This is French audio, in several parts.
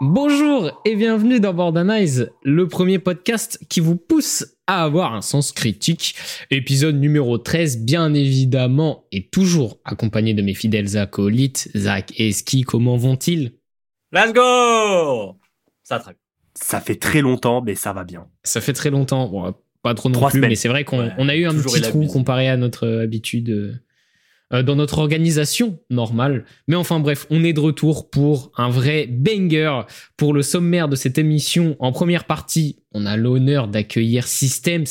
Bonjour et bienvenue dans Bordanize, le premier podcast qui vous pousse à avoir un sens critique. Épisode numéro 13, bien évidemment, et toujours accompagné de mes fidèles acolytes, Zach et Ski. Comment vont-ils? Let's go Ça très Ça fait très longtemps, mais ça va bien. Ça fait très longtemps. Bon, pas trop non plus, mais c'est vrai qu'on a eu un petit trou comparé à notre habitude euh, euh, dans notre organisation normale. Mais enfin bref, on est de retour pour un vrai banger pour le sommaire de cette émission. En première partie, on a l'honneur d'accueillir Systems,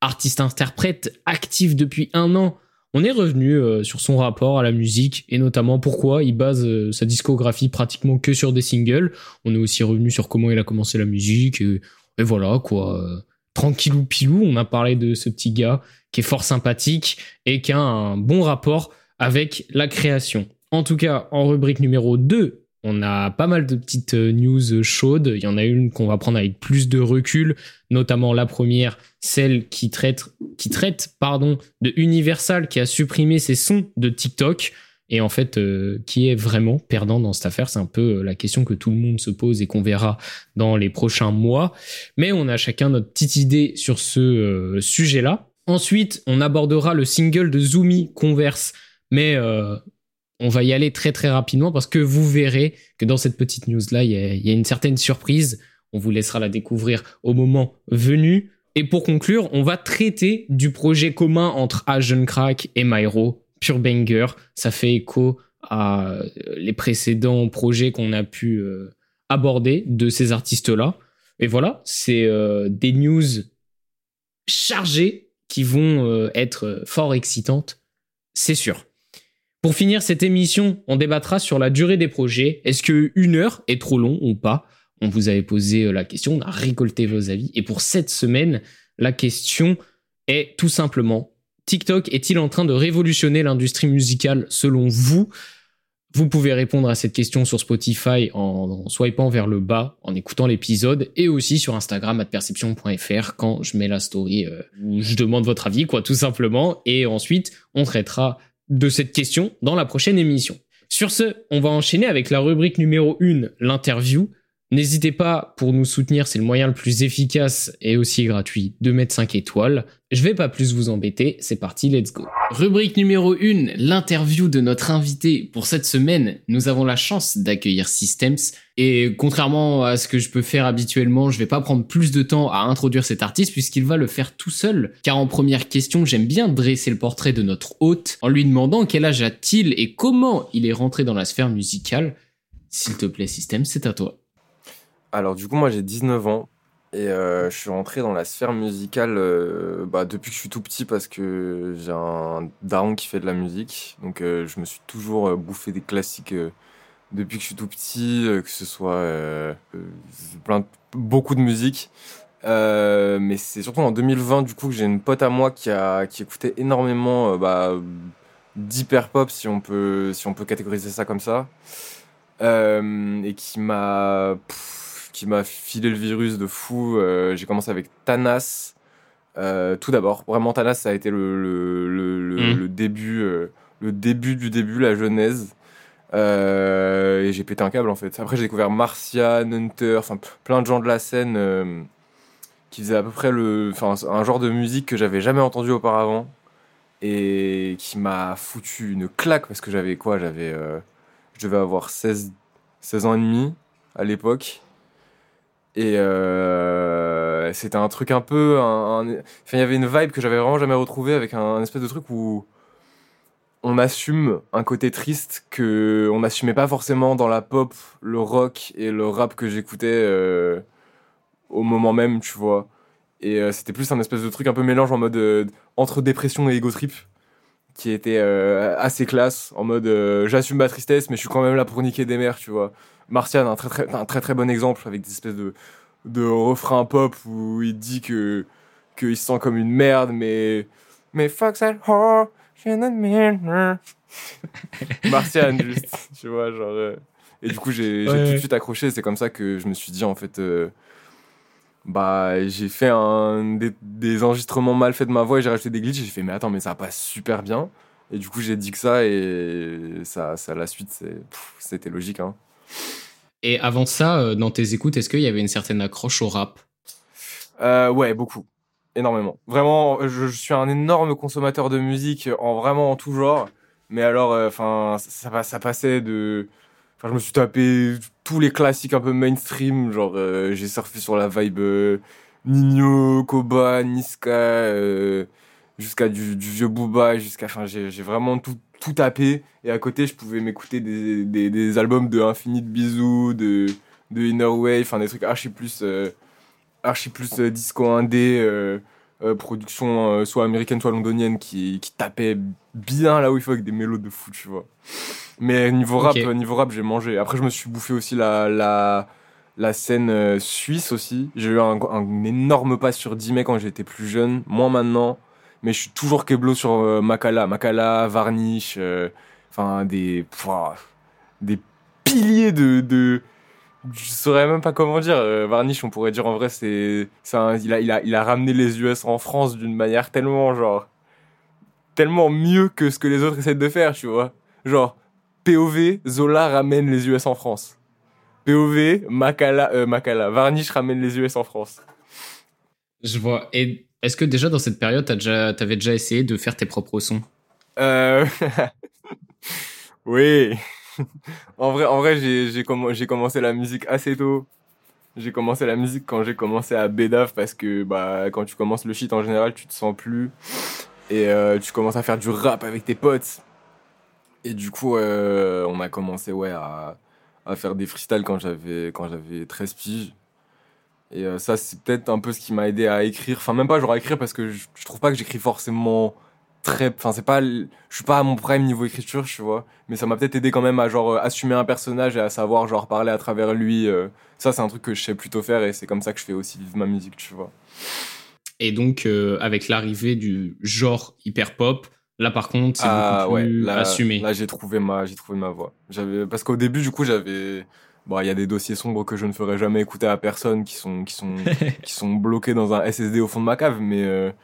artiste-interprète actif depuis un an. On est revenu euh, sur son rapport à la musique et notamment pourquoi il base euh, sa discographie pratiquement que sur des singles. On est aussi revenu sur comment il a commencé la musique et, et voilà quoi. tranquillou pilou, on a parlé de ce petit gars qui est fort sympathique et qui a un bon rapport avec la création. En tout cas, en rubrique numéro 2, on a pas mal de petites euh, news chaudes. Il y en a une qu'on va prendre avec plus de recul, notamment la première, celle qui traite, qui traite pardon, de Universal qui a supprimé ses sons de TikTok. Et en fait, euh, qui est vraiment perdant dans cette affaire C'est un peu euh, la question que tout le monde se pose et qu'on verra dans les prochains mois. Mais on a chacun notre petite idée sur ce sujet-là. Ensuite, on abordera le single de Zoomy Converse mais euh, on va y aller très très rapidement parce que vous verrez que dans cette petite news là, il y a, une certaine surprise. On vous laissera la découvrir au moment venu. Et pour conclure, on va traiter du projet commun entre Asian Crack et Myro, Pure Banger. Ça fait écho à euh, les précédents projets qu'on a pu euh, aborder de ces artistes-là. Et voilà, c'est des news chargées qui vont être fort excitantes, c'est sûr. Pour finir cette émission, on débattra sur la durée des projets. Est-ce que une heure est trop long ou pas? On vous avait posé euh, la question, on a récolté vos avis. Et pour cette semaine, la question est tout simplement TikTok est-il en train de révolutionner l'industrie musicale selon vous? Vous pouvez répondre à cette question sur Spotify en, swipant vers le bas, en écoutant l'épisode, et aussi sur Instagram perception.fr quand je mets la story euh, je demande votre avis, quoi, tout simplement. Et ensuite, on traitera de cette question dans la prochaine émission. Sur ce, on va enchaîner avec la rubrique numéro 1, l'interview. N'hésitez pas, pour nous soutenir, c'est le moyen le plus efficace et aussi gratuit de mettre 5 étoiles. Je vais pas plus vous embêter, c'est parti, let's go. Rubrique numéro 1, l'interview de notre invité. Pour cette semaine, nous avons la chance d'accueillir Systems. Et contrairement à ce que je peux faire habituellement, je vais pas prendre plus de temps à introduire cet artiste puisqu'il va le faire tout seul. Car en première question, j'aime bien dresser le portrait de notre hôte en lui demandant quel âge a-t-il et comment il est rentré dans la sphère musicale. S'il te plaît, Systems, c'est à toi. Alors du coup, moi j'ai 19 ans et euh, je suis rentré dans la sphère musicale euh, bah, depuis que je suis tout petit parce que j'ai un daron qui fait de la musique. Donc euh, je me suis toujours bouffé des classiques depuis que je suis tout petit, que ce soit plein beaucoup de musique. mais c'est surtout en 2020 du coup que j'ai une pote à moi qui a qui écoutait énormément bah, d'hyper pop si on peut si on peut catégoriser ça comme ça et qui m'a qui m'a filé le virus de fou. Euh, j'ai commencé avec Thanas. Euh, tout d'abord, vraiment Thanas, ça a été le, le, le, mm. début, euh, le début du début, la genèse. et j'ai pété un câble en fait. Après, j'ai découvert Martian, Hunter, enfin plein de gens de la scène qui faisaient à peu près le, enfin un genre de musique que j'avais jamais entendu auparavant et qui m'a foutu une claque parce que j'avais quoi? J'avais, je devais avoir 16, 16 ans et demi à l'époque et euh, c'était un truc un peu. Enfin, il y avait une vibe que j'avais vraiment jamais retrouvée avec un, espèce de truc où on assume un côté triste que on n'assumait pas forcément dans la pop, le rock et le rap que j'écoutais euh, au moment même, tu vois. Et euh, c'était plus un espèce de truc un peu mélange en mode entre dépression et ego trip qui était euh, assez classe en mode j'assume ma tristesse mais je suis quand même là pour niquer des mères tu vois Martian, un très très, un très très bon exemple avec des espèces de, de refrains pop où il dit que qu'il se sent comme une merde, mais mais fuck that whore, Martian, juste, tu vois, genre. Euh, et du coup, j'ai tout de suite accroché. C'est comme ça que je me suis dit, en fait, euh, bah, j'ai fait un, des, enregistrements mal faits de ma voix et j'ai rajouté des glitches. J'ai fait, mais attends, mais ça passe super bien. Et du coup, j'ai dit que ça et ça, ça la suite, c'était logique. Hein. Et avant ça, dans tes écoutes, est-ce qu'il y avait une certaine accroche au rap? Ouais, beaucoup énormément. Vraiment, je, suis un énorme consommateur de musique en vraiment en tout genre. Mais alors, euh, enfin, ça, ça passait de. Enfin, je me suis tapé tous les classiques un peu mainstream. Genre, euh, j'ai surfé sur la vibe euh, Nino, Koba, Niska, jusqu'à du, vieux Booba, jusqu'à. Enfin, j'ai vraiment tout, tout tapé. Et à côté, je pouvais m'écouter des, des, albums de Infinite Bisous, de, de Inner Way, enfin, des trucs archi plus archi plus euh, disco indé, euh, euh, production soit américaine, soit londonienne, qui, qui tapait bien là où il faut avec des mélos de fou, tu vois. Mais niveau rap, niveau rap, j'ai mangé. Après, je me suis bouffé aussi la, la, la scène suisse aussi. J'ai eu un, un, énorme pas sur 10 mecs quand j'étais plus jeune, moins maintenant. Mais je suis toujours keblo sur Makala. Makala, Varnish, enfin des, des piliers de, de, je saurais même pas comment dire. Euh, Varnish, on pourrait dire en vrai, c'est, il a, il a, il a ramené les US en France d'une manière tellement genre, tellement mieux que ce que les autres essaient de faire, tu vois. Genre, POV, Zola ramène les US en France. POV, Makala, euh, Makala, Varnish ramène les US en France. Je vois. Et est-ce que déjà dans cette période, t'as déjà, t'avais déjà essayé de faire tes propres sons? Euh, oui. En vrai, en vrai j'ai, commencé la musique assez tôt. J'ai commencé la musique quand j'ai commencé à Bédaf parce que bah, quand tu commences le shit en général, tu te sens plus. Et euh, tu commences à faire du rap avec tes potes. Et du coup, euh, on a commencé ouais, à, faire des freestyles quand j'avais, quand j'avais 13 piges. Et euh, ça, c'est peut-être un peu ce qui m'a aidé à écrire. Enfin, même pas genre à écrire parce que je trouve pas que j'écris forcément très enfin c'est pas je suis pas à mon prime niveau écriture tu vois mais ça m'a peut-être aidé quand même à genre euh, assumer un personnage et à savoir genre parler à travers lui euh. ça c'est un truc que je sais plutôt faire et c'est comme ça que je fais aussi vivre ma musique tu vois. Et donc euh, avec l'arrivée du genre hyper pop là par contre c'est ah, beaucoup plus là, assumé. là j'ai trouvé ma j'ai trouvé ma voix j'avais parce qu'au début du coup j'avais bon il y a des dossiers sombres que je ne ferai jamais écouter à personne qui sont qui sont qui sont bloqués dans un SSD au fond de ma cave mais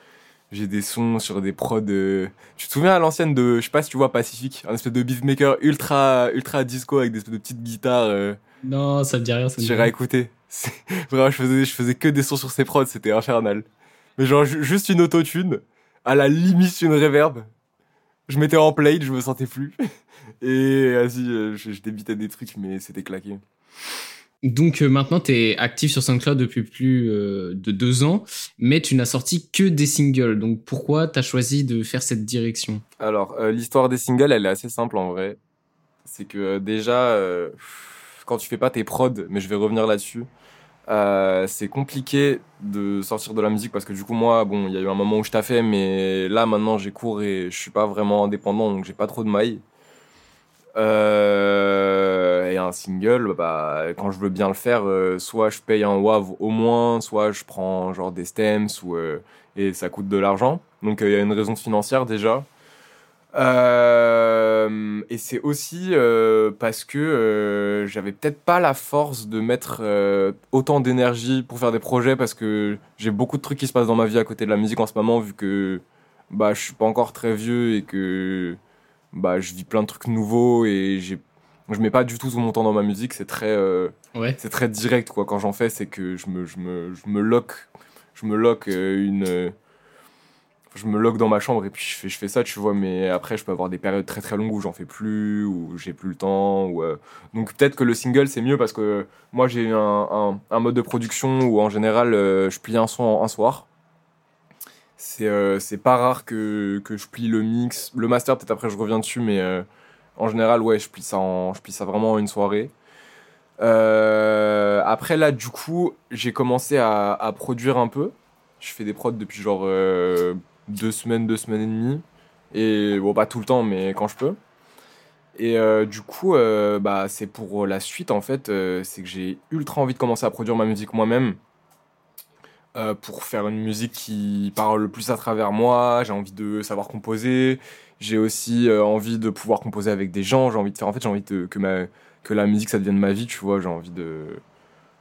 j'ai des sons sur des prods. de Tu te souviens à l'ancienne de, je sais pas si tu vois Pacific, un espèce de beatmaker ultra, ultra disco avec des espèces de petites guitares. Euh... Non, ça me dit rien. J'irai écouter. Vraiment, je faisais, je faisais que des sons sur ces prods, c'était infernal. Mais genre, juste une autotune, à la limite une reverb. Je mettais en play, je me sentais plus. Et vas-y, euh, je, je débitais des trucs, mais c'était claqué. Donc euh, maintenant, tu es actif sur SoundCloud depuis plus euh, de deux ans, mais tu n'as sorti que des singles. Donc pourquoi tu as choisi de faire cette direction? Alors, euh, l'histoire des singles, elle est assez simple en vrai. C'est que déjà, quand tu fais pas tes prods, mais je vais revenir là-dessus, c'est compliqué de sortir de la musique parce que du coup, moi, bon, il y a eu un moment où je t'ai fait, mais là maintenant, j'ai cours et je suis pas vraiment indépendant, donc j'ai pas trop de mailles. Euh, et un single, bah, quand je veux bien le faire, euh, soit je paye un WAV au moins, soit je prends genre des stems ou, euh, et ça coûte de l'argent. Donc il y a une raison financière déjà. et c'est aussi parce que j'avais peut-être pas la force de mettre autant d'énergie pour faire des projets parce que j'ai beaucoup de trucs qui se passent dans ma vie à côté de la musique en ce moment vu que bah, je suis pas encore très vieux et que bah, je vis plein de trucs nouveaux et j'ai je mets pas du tout tout mon temps dans ma musique c'est très euh, c'est très direct quoi. Quand j'en fais c'est que je me je me je me lock je me lock euh, une je me lock dans ma chambre et puis je fais je fais ça tu vois. Mais après je peux avoir des périodes très très longues où j'en fais plus où j'ai plus le temps ou euh, donc peut-être que le single c'est mieux parce que moi j'ai un, un, un, mode de production où en général je plie un son un soir. Euh, c'est pas rare que, que, je plie le mix. Le master, peut-être après je reviens dessus, mais euh, en général, ouais, je plie ça, je ça vraiment en une soirée. Euh, après, là, du coup, j'ai commencé à, produire un peu. Je fais des prods depuis genre deux semaines, deux semaines et demie. Et bon, pas tout le temps, mais quand je peux. Et du coup, bah, c'est pour la suite en fait. c'est que j'ai ultra envie de commencer à produire ma musique moi-même. Euh, pour faire une musique qui parle le plus à travers moi. J'ai envie de savoir composer. J'ai aussi euh, envie de pouvoir composer avec des gens. J'ai envie de faire, en fait, j'ai envie que, ma, que la musique ça devienne ma vie, tu vois. J'ai envie de,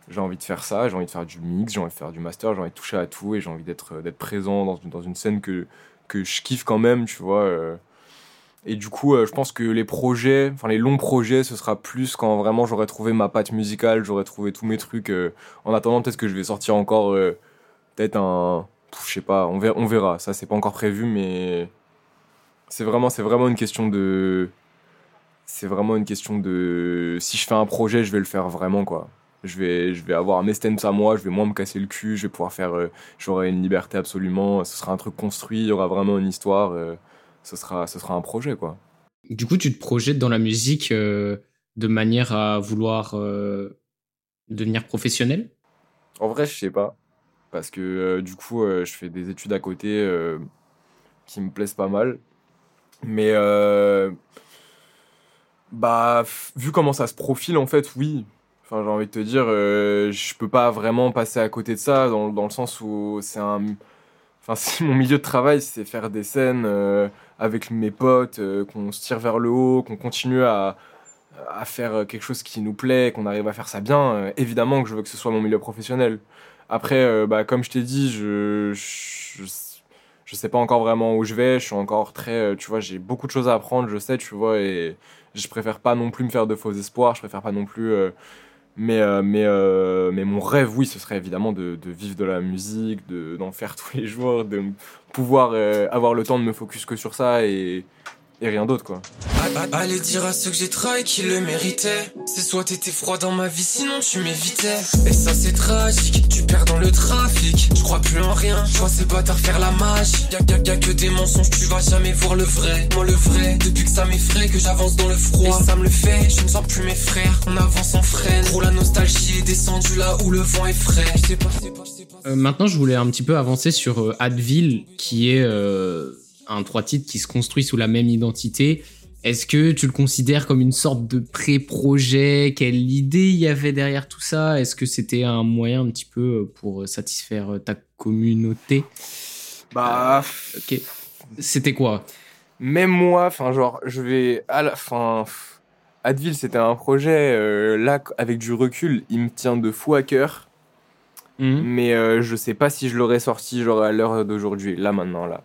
j'ai envie de faire ça. J'ai envie de faire du mix, j'ai envie de faire du master, j'ai envie de toucher à tout et j'ai envie d'être, d'être présent dans une, dans une scène que, que je kiffe quand même, tu vois. Euh. Et du coup, je pense que les projets, enfin les longs projets, ce sera plus quand vraiment j'aurai trouvé ma patte musicale, j'aurai trouvé tous mes trucs. en attendant, peut-être que je vais sortir encore peut-être un, je sais pas, on verra. Ça, c'est pas encore prévu, mais c'est vraiment, c'est vraiment une question de, c'est vraiment une question de, si je fais un projet, je vais le faire vraiment, quoi. Je vais, je vais avoir mes stems à moi, je vais moins me casser le cul, je vais pouvoir faire, euh, j'aurai une liberté absolument, ce sera un truc construit, il y aura vraiment une histoire, euh, ce, sera, ce sera un projet, quoi. Du coup, tu te projettes dans la musique euh, de manière à vouloir devenir professionnel? En vrai, je sais pas parce que du coup, je fais des études à côté qui me plaisent pas mal. Mais bah, vu comment ça se profile, en fait, oui. Enfin, j'ai envie de te dire, je peux pas vraiment passer à côté de ça, dans, dans le sens où c'est un. Enfin, si mon milieu de travail, c'est faire des scènes avec mes potes, qu'on se tire vers le haut, qu'on continue à, à faire quelque chose qui nous plaît, qu'on arrive à faire ça bien, évidemment que je veux que ce soit mon milieu professionnel. Après, euh, bah, comme je t'ai dit, je, je, je, sais pas encore vraiment où je vais. Je suis encore très, euh, tu vois, j'ai beaucoup de choses à apprendre, je sais, tu vois, et je préfère pas non plus me faire de faux espoirs. Je préfère pas non plus. Euh, mais, mais, mais mon rêve, oui, ce serait évidemment de, de vivre de la musique, d'en faire tous les jours, de pouvoir avoir le temps de me focus que sur ça et, et rien d'autre quoi. Allez dire à ceux que j'ai trahi qu'ils le méritaient. C'est soit t'étais froid dans ma vie, sinon tu m'évitais. Et ça c'est tragique, tu perds dans le trafic. Je crois plus en rien, je vois ces bâtards faire la magie. Y'a, y'a, y'a que des mensonges, tu vas jamais voir le vrai. Moi le vrai, depuis que ça m'effraie, que j'avance dans le froid. Et ça me le fait, je ne sens plus mes frères. On avance en freine. Trop la nostalgie est descendue là où le vent est frais. Je sais pas, je sais pas, je sais pas. Euh, maintenant je voulais un petit peu avancer sur euh, Adville qui est. Euh un trois titres qui se construit sous la même identité. Est-ce que tu le considères comme une sorte de pré-projet? Quelle idée il y avait derrière tout ça? Est-ce que c'était un moyen un petit peu pour satisfaire ta communauté? Bah, ok. C'était quoi? Même moi, enfin genre, je vais à la fin. Advil, c'était un projet euh, là avec du recul, il me tient de fou à cœur. Mhm. Mais euh, je sais pas si je l'aurais sorti genre à l'heure d'aujourd'hui, là maintenant là.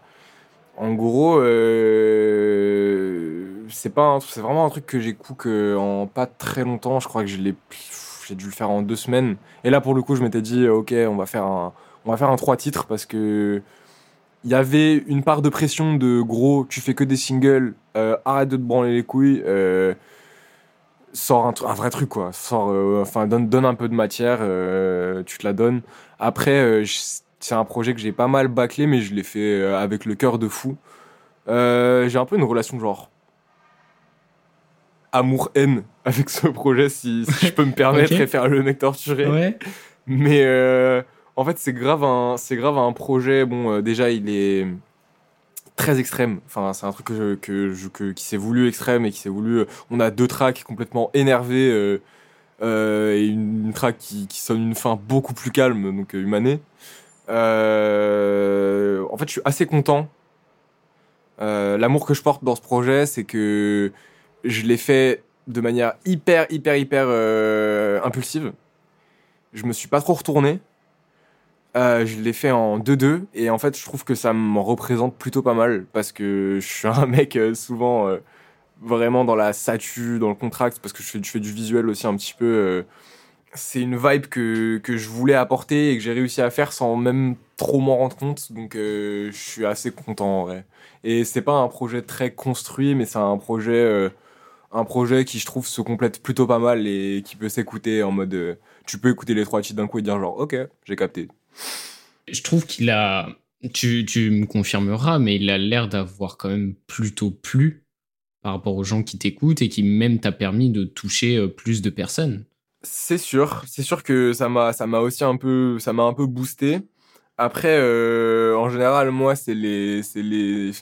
En gros, euh, c'est pas, c'est vraiment un truc que j'écoute en pas très longtemps. Je crois que j'ai dû le faire en deux semaines. Et là, pour le coup, je m'étais dit, ok, on va faire un, on va faire un trois titres parce que il y avait une part de pression de gros, tu fais que des singles, euh, arrête de te branler les couilles, euh, sors un, un, vrai truc quoi, sors, enfin donne, donne un peu de matière, tu te la donnes. Après, c'est un projet que j'ai pas mal bâclé, mais je l'ai fait euh, avec le cœur de fou. Euh, j'ai un peu une relation genre amour-haine avec ce projet, si, je peux me permettre et faire le mec torturé. Mais euh, en fait, c'est grave un, c'est grave un projet. Bon, déjà, il est très extrême. Enfin, c'est un truc que, que, qui s'est voulu extrême et qui s'est voulu. On a deux tracks complètement énervés et une, track qui, qui, sonne une fin beaucoup plus calme, donc humanée. Euh, en fait, je suis assez content. Euh, l'amour que je porte dans ce projet, c'est que je l'ai fait de manière hyper, hyper, hyper euh, impulsive. Je me suis pas trop retourné. je l'ai fait en 2-2 et en fait je trouve que ça me représente plutôt pas mal parce que je suis un mec souvent vraiment dans la satu, dans le contract parce que je je fais du visuel aussi un petit peu c'est une vibe que, que, je voulais apporter et que j'ai réussi à faire sans même trop m'en rendre compte. Donc euh, je suis assez content en vrai. Et c'est pas un projet très construit, mais c'est un projet, euh, un projet qui je trouve se complète plutôt pas mal et qui peut s'écouter en mode. Euh, tu peux écouter les trois titres d'un coup et dire genre ok, j'ai capté. Je trouve qu'il a. Tu, tu me confirmeras, mais il a l'air d'avoir quand même plutôt plu par rapport aux gens qui t'écoutent et qui même t'a permis de toucher plus de personnes. C'est sûr, c'est sûr que ça m'a ça m'a aussi un peu ça m'a un peu boosté. Après euh, en général moi c'est les c'est les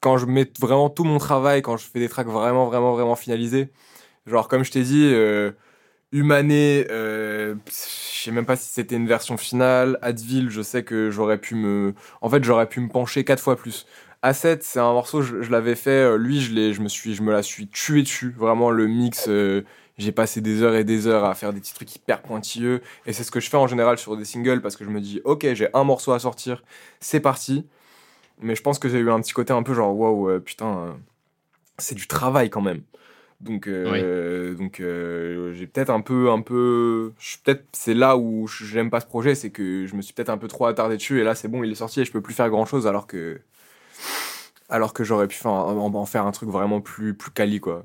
quand je mets vraiment tout mon travail quand je fais des tracks vraiment vraiment vraiment finalisés. Genre comme je t'ai dit euh, Humané euh, je sais même pas si c'était une version finale, Advil, je sais que j'aurais pu me en fait, j'aurais pu me pencher quatre fois plus. A7, c'est un morceau je, l'avais fait euh, lui je l'ai je me suis je me la suis tué dessus, vraiment le mix euh, j'ai passé des heures et des heures à faire des petits trucs hyper pointilleux. Et c'est ce que je fais en général sur des singles parce que je me dis, ok, j'ai un morceau à sortir, c'est parti. Mais je pense que j'ai eu un petit côté un peu genre, waouh, putain, c'est du travail quand même. Donc, euh, donc euh, j'ai peut-être un peu, un peu, peut-être c'est là où j'aime pas ce projet, c'est que je me suis peut-être un peu trop attardé dessus et là c'est bon, il est sorti et je peux plus faire grand chose alors que, alors que j'aurais pu faire, en, faire un truc vraiment plus, plus quali quoi.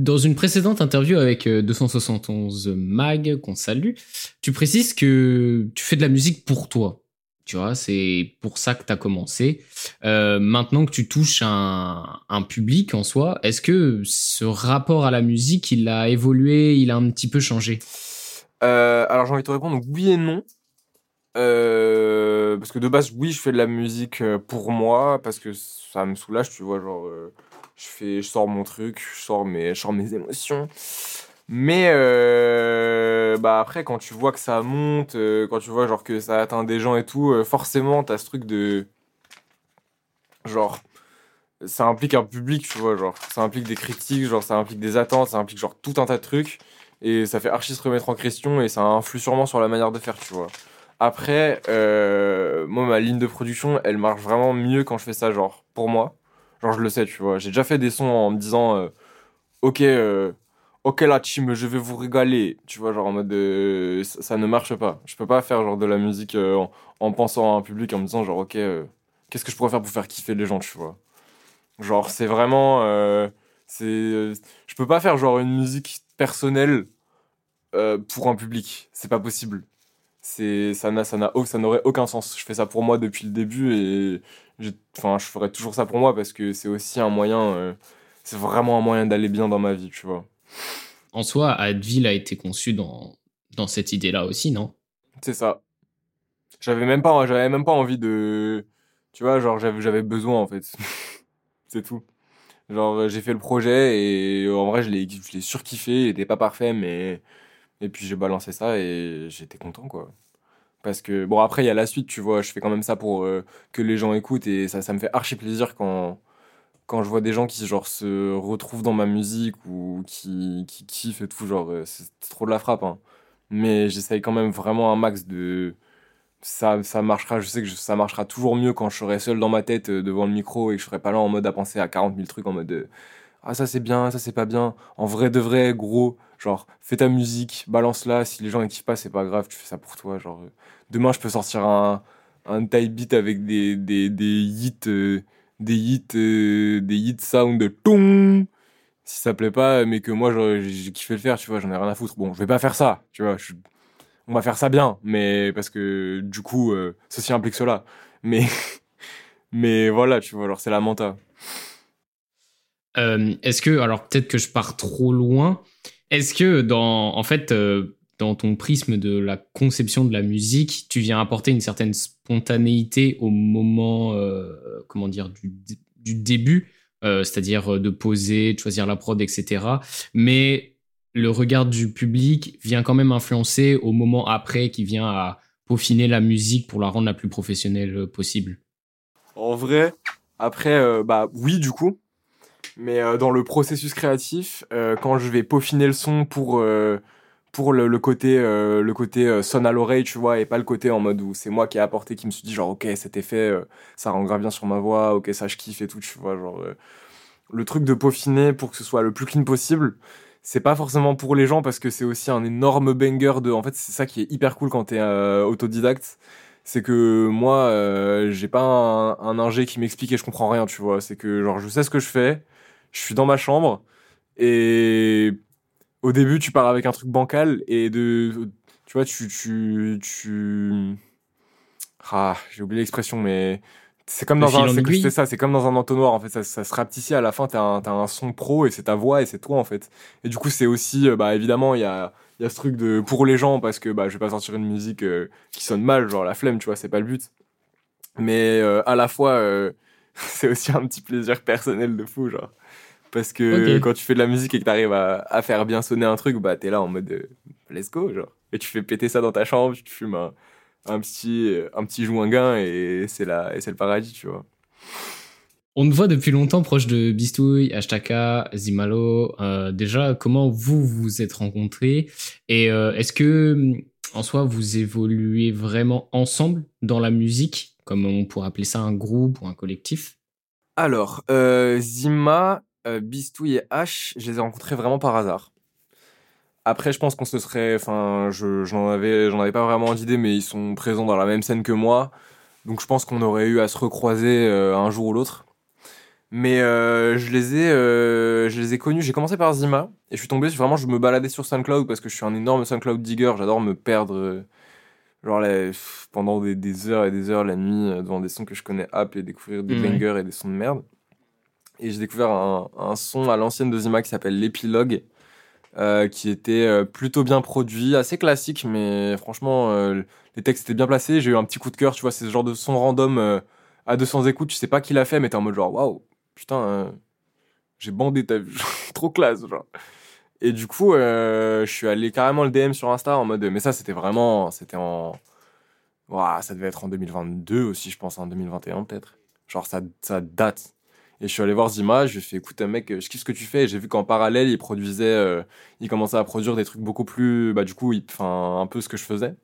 Dans une précédente interview avec 271 euh, Mag, qu'on salue, tu précises que tu fais de la musique pour toi. Tu vois, c'est pour ça que tu as commencé. Euh, maintenant que tu touches un, public en soi, est-ce que ce rapport à la musique, il a évolué, il a un petit peu changé? Euh, Alors j'ai envie de te répondre oui et non. Parce que de base, oui, je fais de la musique pour moi, parce que ça me soulage, tu vois, genre, je, fais, je sors mon truc, je sors mes, je sors mes émotions. Mais euh, bah après, quand tu vois que ça monte, euh, quand tu vois genre que ça atteint des gens et tout, euh, forcément, t'as ce truc de. Genre. Ça implique un public, tu vois, genre. Ça implique des critiques, genre, ça implique des attentes, ça implique genre tout un tas de trucs. Et ça fait archi se remettre en question et ça influe sûrement sur la manière de faire, tu vois. Après, moi, ma ligne de production, elle marche vraiment mieux quand je fais ça, genre, pour moi. Genre, je le sais, tu vois. J'ai déjà fait des sons en me disant, ok, ok la team, je vais vous régaler. Tu vois, genre en mode de... ça, ne marche pas. Je peux pas faire genre de la musique euh, en, pensant à un public en me disant genre ok, euh, qu'est-ce que je pourrais faire pour faire kiffer les gens, tu vois. Genre c'est vraiment, euh, c'est, je peux pas faire genre une musique personnelle pour un public. C'est pas possible. C'est ça n'a ça n'a ça n'aurait aucun sens. Je fais ça pour moi depuis le début et enfin je ferai toujours ça pour moi parce que c'est aussi un moyen c'est vraiment un moyen d'aller bien dans ma vie, tu vois. En soi, Advil a été conçu dans, dans cette idée-là aussi, non? C'est ça. J'avais même pas, j'avais même pas envie de, tu vois, genre j'avais, j'avais besoin en fait. c'est tout. Genre j'ai fait le projet et en vrai je l'ai, je l'ai surkiffé, il était pas parfait mais et puis j'ai balancé ça et j'étais content quoi. Parce que bon après il y a la suite, tu vois, je fais quand même ça pour euh, que les gens écoutent et ça, ça me fait archi plaisir quand quand je vois des gens qui genre se retrouvent dans ma musique ou qui, qui kiffent et tout, genre euh, c'est trop de la frappe. Hein. Mais j'essaye quand même vraiment un max de ça, ça marchera. Je sais que ça marchera toujours mieux quand je serai seul dans ma tête euh, devant le micro et que je serai pas là en mode à penser à 40 000 trucs en mode de, ah ça c'est bien, ça c'est pas bien. En vrai de vrai, gros, genre fais ta musique, balance-la. Si les gens ne kiffent pas, c'est pas grave, tu fais ça pour toi. Genre euh, demain je peux sortir un un type beat avec des des, des hits des hits, euh, des hits sound de ton si ça plaît pas, mais que moi j'ai kiffé le faire, tu vois, j'en ai rien à foutre. Bon, je vais pas faire ça, tu vois, on va faire ça bien, mais parce que du coup, euh, ceci implique cela. Mais, mais voilà, tu vois, alors c'est la menta. Euh, est-ce que, alors peut-être que je pars trop loin, est-ce que dans, en fait, dans ton prisme de la conception de la musique, tu viens apporter une certaine spontanéité au moment, euh, comment dire, du, début, euh, c'est-à-dire euh, de poser, de choisir la prod, etc. Mais le regard du public vient quand même influencer au moment après qui vient à peaufiner la musique pour la rendre la plus professionnelle possible. En vrai, après, bah oui, du coup. Mais dans le processus créatif, quand je vais peaufiner le son pour pour le, côté euh, le côté euh, sonne à l'oreille tu vois et pas le côté en mode où c'est moi qui ai apporté qui me suis dit genre ok cet effet euh, ça rend grave bien sur ma voix ok ça je kiffe et tout tu vois genre le truc de peaufiner pour que ce soit le plus clean possible c'est pas forcément pour les gens parce que c'est aussi un énorme banger de en fait c'est ça qui est hyper cool quand t'es autodidacte c'est que moi j'ai pas un, un ingé qui m'explique et je comprends rien tu vois c'est que genre je sais ce que je fais je suis dans ma chambre et au début, tu pars avec un truc bancal et de, tu vois, tu, tu, tu, ah, j'ai oublié l'expression, mais c'est comme dans un, c'est ça, c'est comme dans un entonnoir, en fait, ça, ça se rapetissit à la fin, t'as un, as un son pro et c'est ta voix et c'est toi, en fait. Et du coup, c'est aussi, euh, bah, évidemment, il y a, il y a ce truc de, pour les gens, parce que, bah, je vais pas sortir une musique euh, qui sonne mal, genre la flemme, tu vois, c'est pas le but. Mais, euh, à la fois, c'est aussi un petit plaisir personnel de fou, genre. Parce que quand tu fais de la musique et que tu arrives à, faire bien sonner un truc, bah t'es là en mode euh, let's go, genre. Et tu fais péter ça dans ta chambre, tu fumes un, un petit, un petit gain et c'est le paradis, tu vois. On te voit depuis longtemps proche de Bistouille, Ashtaka, Zimalo. Euh, déjà, comment vous vous êtes rencontrés Et euh, est-ce que, en soi, vous évoluez vraiment ensemble dans la musique, comme on pourrait appeler ça un groupe ou un collectif? Alors, euh, Zima, euh, Bistouille et H, je les ai rencontrés vraiment par hasard. Après, je pense qu'on se serait. Enfin, je, j'en avais, j'en avais pas vraiment d'idée, mais ils sont présents dans la même scène que moi. Donc, je pense qu'on aurait eu à se recroiser euh, un jour ou l'autre. Mais euh, je les ai, euh, je les ai connus. J'ai commencé par Zima et je suis tombé. Vraiment, je me baladais sur SoundCloud parce que je suis un énorme SoundCloud digger. J'adore me perdre, genre pendant des, heures et des heures la nuit devant des sons que je connais app et découvrir des bangers et des sons de merde. Et j'ai découvert un, son à l'ancienne de Zima qui s'appelle l'épilogue euh, qui était euh, plutôt bien produit, assez classique, mais franchement, euh, les textes étaient bien placés. J'ai eu un petit coup de cœur, tu vois, c'est ce genre de son random à 200 écoutes, tu sais pas qui l'a fait, mais t'es en mode genre, waouh, putain, j'ai bandé, ta vu, trop classe, genre. Et du coup, je suis allé carrément le DM sur Insta en mode, mais ça, c'était vraiment, c'était en, waouh, ça devait être en 2022 aussi, je pense, en 2021 peut-être. Genre, ça, ça date. Et je suis allé voir Zima, je lui ai fait écoute, mec, je kiffe ce que tu fais. J'ai vu qu'en parallèle, il produisait, euh, il commençait à produire des trucs beaucoup plus, bah, du coup, enfin, un peu ce que je faisais.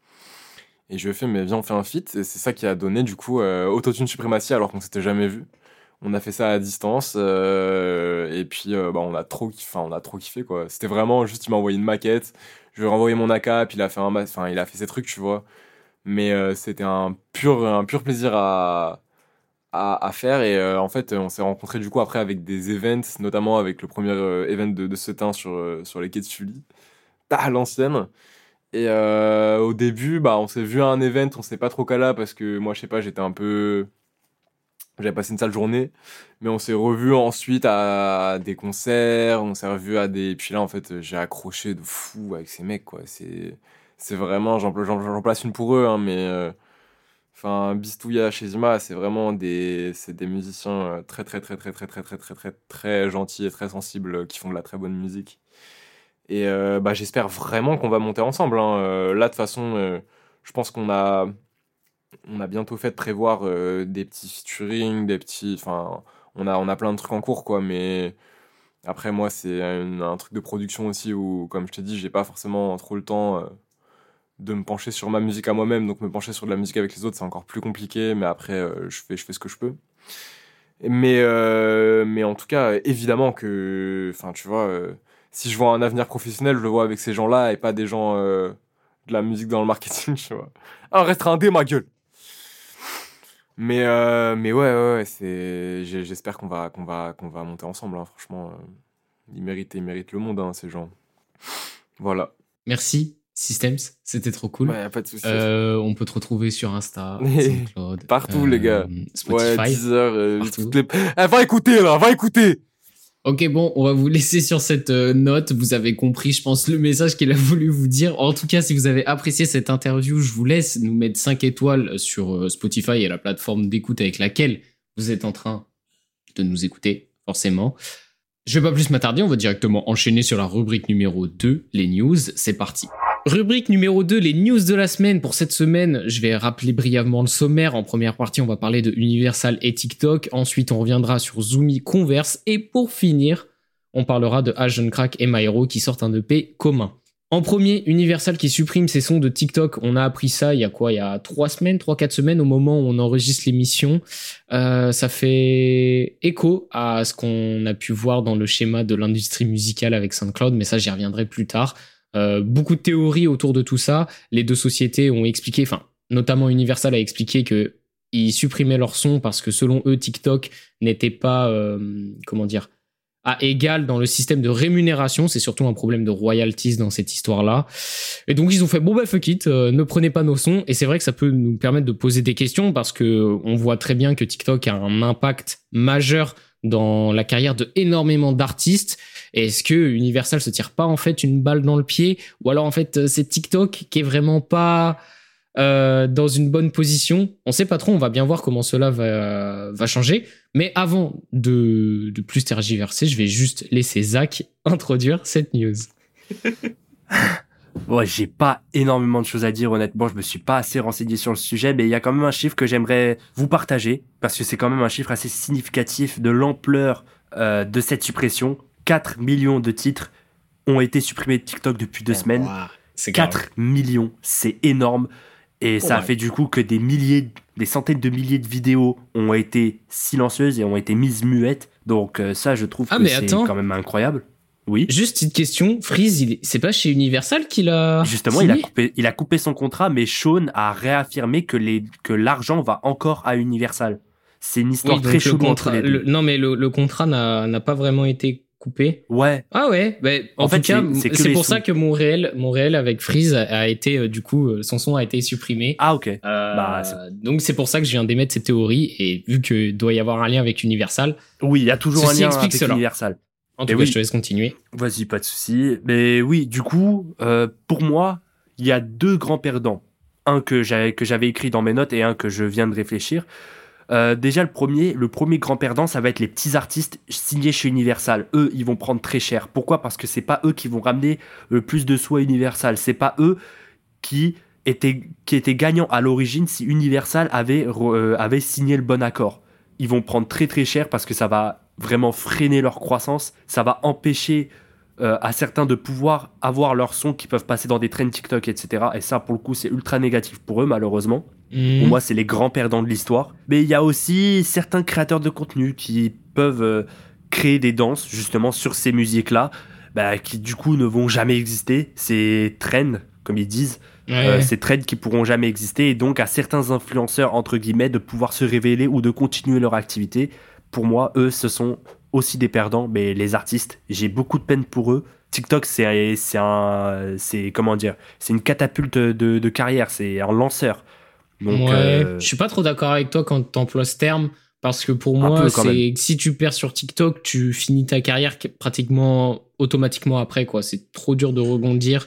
Et je lui ai fait, mais viens, on fait un feat. Et c'est ça qui a donné, du coup, euh, Autotune Suprématie, alors qu'on s'était jamais vu. On a fait ça à distance. Euh, et puis, bah, on a trop, enfin, on a trop kiffé, quoi. C'était vraiment juste, il m'a envoyé une maquette. Je lui ai renvoyé mon AK, puis il a fait un, enfin, il a fait ses trucs, tu vois. Mais c'était un pur, un pur plaisir à, à, faire. Et euh, en fait, on s'est rencontrés du coup après avec des events, notamment avec le premier euh, event de, de Setin sur, euh, sur les quais de Sully, à l'ancienne. Et au début, bah, on s'est vu à un event, on sait pas trop là parce que moi, je sais pas, j'étais un peu. J'avais passé une sale journée, mais on s'est revu ensuite à des concerts, on s'est revu à des. Puis là, en fait, j'ai accroché de fou avec ces mecs, quoi. C'est, c'est vraiment, j'en, place une pour eux, hein, mais Enfin, Bistouya chez Zima, c'est vraiment des, c'est des musiciens très, très, très, très, très, très, très, très, très, très gentils et très sensibles qui font de la très bonne musique. Et bah, j'espère vraiment qu'on va monter ensemble. Là, de toute façon, je pense qu'on a, on a bientôt fait de prévoir des petits featuring, des petits. Enfin, on a, on a plein de trucs en cours, quoi. Mais après, moi, c'est un, un, truc de production aussi où, comme je t'ai dit, j'ai pas forcément trop le temps de me pencher sur ma musique à moi-même, donc me pencher sur de la musique avec les autres, c'est encore plus compliqué, mais après, euh, je, fais, je fais ce que je peux. Mais, euh, mais en tout cas, évidemment que, enfin, tu vois, euh, si je vois un avenir professionnel, je le vois avec ces gens-là et pas des gens de la musique dans le marketing, tu vois. Un restreint ma gueule! Mais, mais ouais, ouais, c'est, j'espère qu'on va, qu'on va, qu'on va monter ensemble, hein, franchement. ils méritent, ils méritent le monde, hein, ces gens. Voilà. Merci Systems, c'était trop cool. Ouais, pas de soucis. Euh, on peut te retrouver sur Insta, SoundCloud, partout les gars. Euh, Spotify, ouais, Deezer, euh, les... Eh, va écouter là, va écouter. Ok, bon, on va vous laisser sur cette note. Vous avez compris, je pense, le message qu'il a voulu vous dire. En tout cas, si vous avez apprécié cette interview, je vous laisse nous mettre 5 étoiles sur Spotify et la plateforme d'écoute avec laquelle vous êtes en train de nous écouter, forcément. Je vais pas plus m'attarder, on va directement enchaîner sur la rubrique numéro 2, les news. C'est parti. Rubrique numéro 2, les news de la semaine. Pour cette semaine, je vais rappeler brièvement le sommaire. En première partie, on va parler de Universal et TikTok. Ensuite, on reviendra sur Zoomy Converse. Et pour finir, on parlera de Agent Crack et Myro qui sortent un EP commun. En premier, Universal qui supprime ses sons de TikTok. On a appris ça il y a quoi? Il y a trois semaines, trois quatre semaines au moment où on enregistre l'émission. Euh, ça fait écho à ce qu'on a pu voir dans le schéma de l'industrie musicale avec SoundCloud, mais ça j'y reviendrai plus tard. Euh, beaucoup de théories autour de tout ça. Les deux sociétés ont expliqué, enfin, notamment Universal a expliqué que ils supprimaient leur son parce que selon eux, TikTok n'était pas, euh, comment dire, à égal dans le système de rémunération. C'est surtout un problème de royalties dans cette histoire-là. Et donc ils ont fait bon bah fuck it, euh, ne prenez pas nos sons. Et c'est vrai que ça peut nous permettre de poser des questions parce que on voit très bien que TikTok a un impact majeur dans la carrière de énormément d'artistes. Est-ce que Universal se tire pas en fait une balle dans le pied? Ou alors en fait euh, c'est TikTok qui est vraiment pas euh, dans une bonne position? On sait pas trop, on va bien voir comment cela va, va changer. Mais avant de, de plus tergiverser, je vais juste laisser Zach introduire cette news. Ouais, j'ai pas énormément de choses à dire, honnêtement. Je me suis pas assez renseigné sur le sujet, mais il y a quand même un chiffre que j'aimerais vous partager, parce que c'est quand même un chiffre assez significatif de l'ampleur euh, de cette suppression. 4 millions de titres ont été supprimés de TikTok depuis deux semaines. 4 millions, c'est énorme. Et ça a fait du coup que des milliers, des centaines de milliers de vidéos ont été silencieuses et ont été mises muettes. Donc euh, ça, je trouve ah, que c'est quand même incroyable. Oui. Juste une question, Freeze, c'est pas chez Universal qu'il a Justement, il a coupé, il a coupé son contrat, mais Sean a réaffirmé que les que l'argent va encore à Universal. C'est une histoire très chaude Non, mais le, contrat n'a pas vraiment été coupé. Ouais. Ah ouais. Bah, en, fait, c'est pour ça que mon réel, mon réel avec Freeze a, été euh, du coup euh, son son a été supprimé. Ah ok. Euh, bah, donc c'est pour ça que je viens d'émettre cette théorie et vu que doit y avoir un lien avec Universal. Oui, il y a toujours un lien avec Universal. En tout cas, je te laisse continuer. Vas-y, pas de souci. Mais oui, du coup, pour moi, il y a deux grands perdants. Un que j'avais que j'avais écrit dans mes notes et un que je viens de réfléchir. Euh, déjà, le premier, le premier grand perdant, ça va être les petits artistes signés chez Universal. Eux, ils vont prendre très cher. Pourquoi? Parce que c'est pas eux qui vont ramener le plus de soi à Universal. C'est pas eux qui étaient, qui étaient gagnants à l'origine si Universal avait, euh, avait signé le bon accord. Ils vont prendre très très cher parce que ça va vraiment freiner leur croissance. Ça va empêcher euh, à certains de pouvoir avoir leur son qui peuvent passer dans des trends TikTok, etc. Et ça, pour le coup, c'est ultra négatif pour eux, malheureusement. Mhm. Pour moi, c'est les grands perdants de l'histoire. Mais il y a aussi certains créateurs de contenu qui peuvent euh, créer des danses, justement, sur ces musiques-là, bah, qui du coup ne vont jamais exister. Ces trends, comme ils disent. Euh, ces trends qui pourront jamais exister et donc à certains influenceurs entre guillemets de pouvoir se révéler ou de continuer leur activité pour moi eux ce sont aussi des perdants, mais les artistes, j'ai beaucoup de peine pour eux. TikTok, c'est un, c'est comment dire, c'est une catapulte de, carrière, c'est un lanceur. Donc, ouais, euh, je suis pas trop d'accord avec toi quand tu emploies ce terme. Parce que pour moi, c'est si tu perds sur TikTok, tu finis ta carrière pratiquement automatiquement après. quoi. C'est trop dur de rebondir.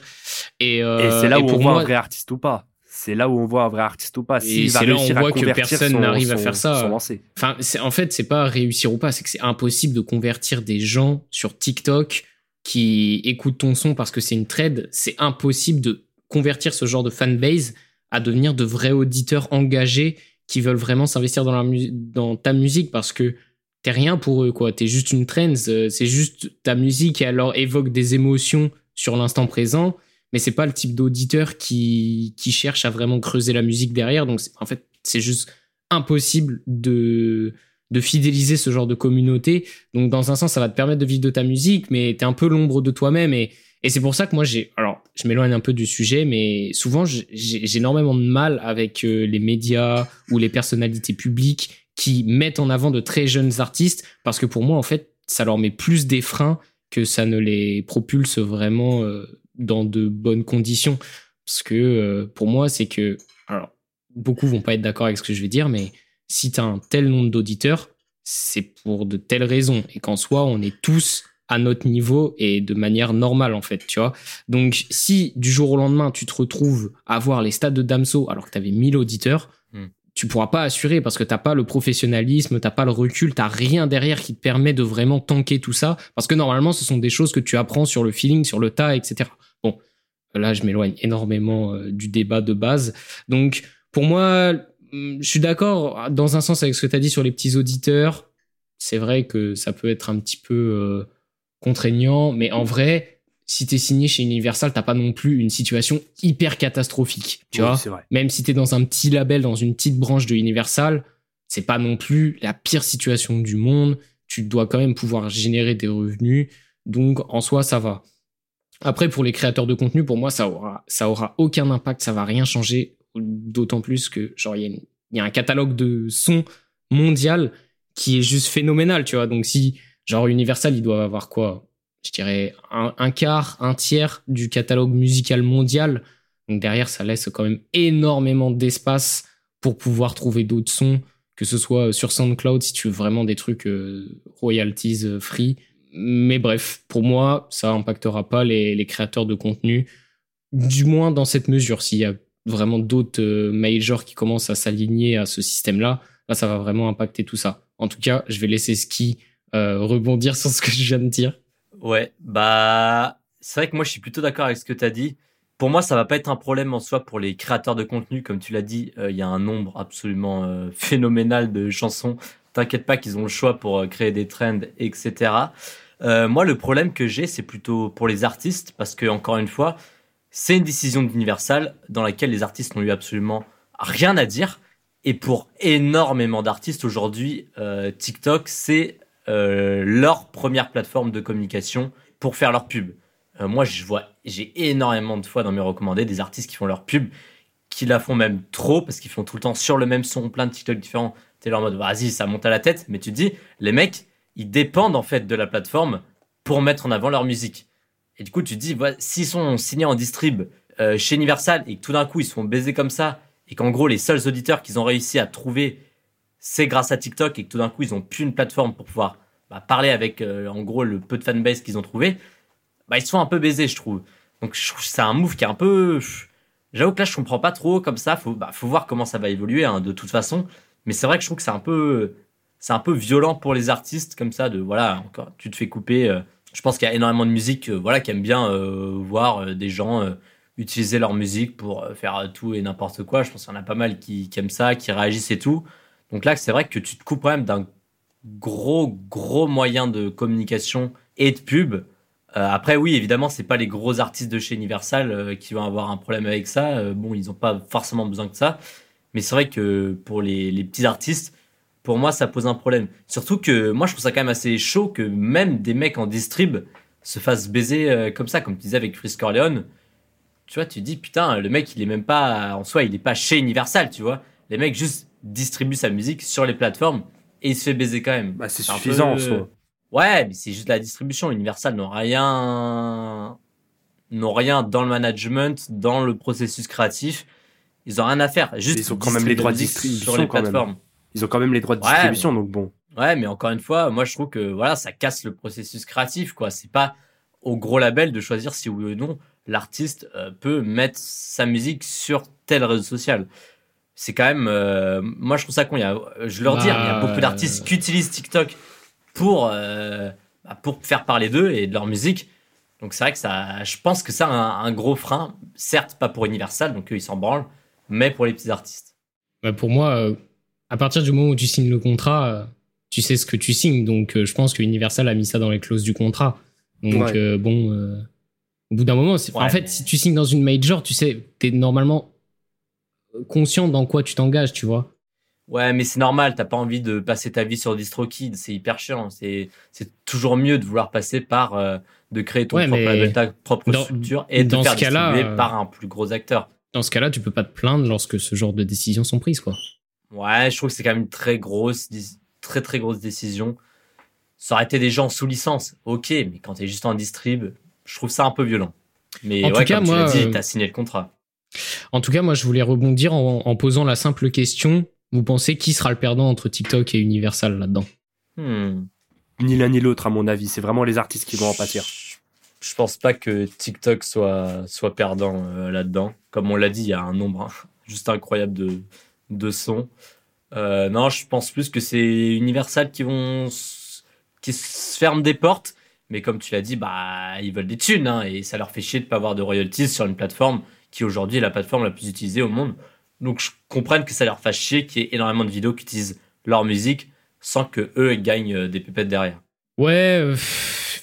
Et, euh, c'est là où on voit un vrai artiste ou pas c'est là où on voit un vrai artiste ou pas. Si c'est là où on voit que personne n'arrive à faire ça. Enfin, en fait, c'est pas réussir ou pas, c'est que c'est impossible de convertir des gens sur TikTok qui écoutent ton son parce que c'est une trade. C'est impossible de convertir ce genre de fanbase à devenir de vrais auditeurs engagés qui veulent vraiment s'investir dans, dans ta musique parce que t'es rien pour eux, quoi. T'es juste une trend, euh, c'est juste ta musique et alors évoque des émotions sur l'instant présent mais c'est pas le type d'auditeur qui, qui cherche à vraiment creuser la musique derrière. Donc, en fait, c'est juste impossible de, de fidéliser ce genre de communauté. Donc, dans un sens, ça va te permettre de vivre de ta musique, mais t'es un peu l'ombre de toi-même. Et, et c'est pour ça que moi, j'ai. Alors, je m'éloigne un peu du sujet, mais souvent, j'ai énormément de mal avec euh, les médias ou les personnalités publiques qui mettent en avant de très jeunes artistes, parce que pour moi, en fait, ça leur met plus des freins que ça ne les propulse vraiment euh, dans de bonnes conditions. Parce que euh, pour moi, c'est que, alors, beaucoup vont pas être d'accord avec ce que je vais dire, mais si tu as un tel nombre d'auditeurs, c'est pour de telles raisons. Et qu'en soi, on est tous à notre niveau et de manière normale, en fait, tu vois. Donc, si du jour au lendemain, tu te retrouves à voir les stades de Damso alors que tu avais 1000 auditeurs, hmm. tu pourras pas assurer parce que t'as pas le professionnalisme, t'as pas le recul, t'as rien derrière qui te permet de vraiment tanker tout ça. Parce que normalement, ce sont des choses que tu apprends sur le feeling, sur le tas, etc. Bon, là, je m'éloigne énormément euh, du débat de base. Donc, pour moi, mm, je suis d'accord dans un sens avec ce que tu as dit sur les petits auditeurs. C'est vrai que ça peut être un petit peu euh, contraignant, mais en vrai, si t'es signé chez Universal, t'as pas non plus une situation hyper catastrophique. Tu vois, même si t'es dans un petit label, dans une petite branche de Universal, c'est pas non plus la pire situation du monde. Tu dois quand même pouvoir générer des revenus. Donc, en soi, ça va. Après, pour les créateurs de contenu, pour moi, ça aura, ça aura aucun impact, ça va rien changer. D'autant plus que, genre, il y, a un catalogue de sons mondial qui est juste phénoménal, tu vois. Donc, si, genre, Universal, il doit avoir quoi? Je dirais un, quart, un tiers du catalogue musical mondial. Donc, derrière, ça laisse quand même énormément d'espace pour pouvoir trouver d'autres sons, que ce soit sur SoundCloud, si tu veux vraiment des trucs euh, royalties euh, free mais bref, pour moi, ça impactera pas les, créateurs de contenu, du moins dans cette mesure. S'il y a vraiment d'autres euh, majors qui commencent à s'aligner à ce système-là, là, ça va vraiment impacter tout ça. En tout cas, je vais laisser Ski euh, rebondir sur ce que je viens de dire. Ouais, bah, c'est vrai que moi, je suis plutôt d'accord avec ce que tu as dit. Pour moi, ça va pas être un problème en soi pour les créateurs de contenu. Comme tu l'as dit, euh, il y a un nombre absolument phénoménal de chansons T'inquiète pas qu'ils ont le choix pour euh, créer des trends, etc. Euh, moi, le problème que j'ai, c'est plutôt pour les artistes, parce que encore une fois, c'est une décision d'Universal dans laquelle les artistes n'ont eu absolument rien à dire. Et pour énormément d'artistes aujourd'hui, euh, TikTok, c'est leur première plateforme de communication pour faire leur pub. Moi, je vois, j'ai énormément de fois dans mes recommandés des artistes qui font leur pub, qui la font même trop parce qu'ils font tout le temps sur le même son, plein de TikTok différents. T'es là en mode, vas-y, ça monte à la tête, mais tu te dis, les mecs, ils dépendent en fait de la plateforme pour mettre en avant leur musique. Et du coup, tu te dis, s'ils sont signés en distrib euh, chez Universal et que tout d'un coup ils se font baiser comme ça, et qu'en gros les seuls auditeurs qu'ils ont réussi à trouver, c'est grâce à TikTok, et que tout d'un coup ils ont plus une plateforme pour pouvoir bah, parler avec euh, en gros le peu de fanbase qu'ils ont trouvé, bah, ils se font un peu baisés, je trouve. Donc c'est un move qui est un peu. J'avoue que là je comprends pas trop comme ça. Faut, bah, faut voir comment ça va évoluer hein, de toute façon. Mais c'est vrai que je trouve que c'est un peu, c'est un peu violent pour les artistes comme ça de voilà encore tu te fais couper. Euh, je pense qu'il y a énormément de musique euh, voilà, qui aiment bien euh, voir des gens utiliser leur musique pour faire tout et n'importe quoi. Je pense qu'il y en a pas mal qui, aiment ça, qui réagissent et tout. Donc là, c'est vrai que tu te coupes quand même d'un gros, gros moyen de communication et de pub. après, oui, évidemment, c'est pas les gros artistes de chez Universal qui vont avoir un problème avec ça. bon, ils n'ont pas forcément besoin de ça. Mais c'est vrai que pour les, les petits artistes, pour moi, ça pose un problème. Surtout que moi, je trouve ça quand même assez chaud que même des mecs en distrib se fassent baiser euh, comme ça, comme tu disais avec Chris Corleone. Tu vois, tu dis, putain, le mec, il est même pas, en soi, il est pas chez Universal, tu vois. Les mecs juste distribuent sa musique sur les plateformes et il se fait baiser quand même. Bah, c'est suffisant en soi. Ouais, mais c'est juste la distribution. Universal n'ont rien, n'ont rien dans le management, dans le processus créatif. Ils ont rien à faire. Juste ils ont quand même les droits de distribution sur les plateformes. Ils ont quand même les droits de distribution, donc bon. Ouais, mais encore une fois, moi je trouve que voilà, ça casse le processus créatif, quoi. C'est pas au gros label de choisir si oui ou non l'artiste euh, peut mettre sa musique sur tel réseau social. C'est quand même, euh, moi je trouve ça con. Il y a, je leur dis, il y a beaucoup d'artistes qui utilisent TikTok pour euh, bah, pour faire parler d'eux et de leur musique. Donc c'est vrai que ça, je pense que ça a un, gros frein. Certes, pas pour Universal, donc eux ils s'en branlent, mais pour les petits artistes. Bah pour moi, à partir du moment où tu signes le contrat, euh, tu sais ce que tu signes. Donc, euh, je pense que Universal a mis ça dans les clauses du contrat. Donc, euh, bon, au bout d'un moment, en fait, si tu signes dans une major, tu sais, tu es normalement conscient dans quoi tu t'engages, tu vois. Ouais, mais c'est normal, t'as pas envie de passer ta vie sur DistroKid, c'est hyper chiant. C'est toujours mieux de vouloir passer par de créer ton propre label, ta propre structure et de faire distribuer par un plus gros acteur. Dans ce cas-là, tu peux pas te plaindre lorsque ce genre de décisions sont prises, quoi. Ouais, je trouve que c'est quand même une très grosse, très très grosse décision. Ça aurait été des gens sous licence, ok, mais quand t'es juste en distrib, je trouve ça un peu violent. Mais en tout cas, comme moi, tu l'as dit, euh, t'as signé le contrat. En tout cas, moi, je voulais rebondir en, posant la simple question. Vous pensez qui sera le perdant entre TikTok et Universal là-dedans? Hmm. Ni l'un ni l'autre, à mon avis. C'est vraiment les artistes qui vont en pâtir. Je pense pas que TikTok soit, soit perdant euh, là-dedans. Comme on l'a dit, il y a un nombre hein, juste incroyable de, de son. Euh, non, je pense plus que c'est Universal qui vont qui se ferment des portes, mais comme tu l'as dit, bah ils veulent des thunes hein, et ça leur fait chier de pas avoir de royalties sur une plateforme qui aujourd'hui est la plateforme la plus utilisée au monde. Donc je comprends que ça leur fasse chier qu'il y ait énormément de vidéos qui utilisent leur musique sans que eux gagnent euh, des pépettes derrière. Ouais,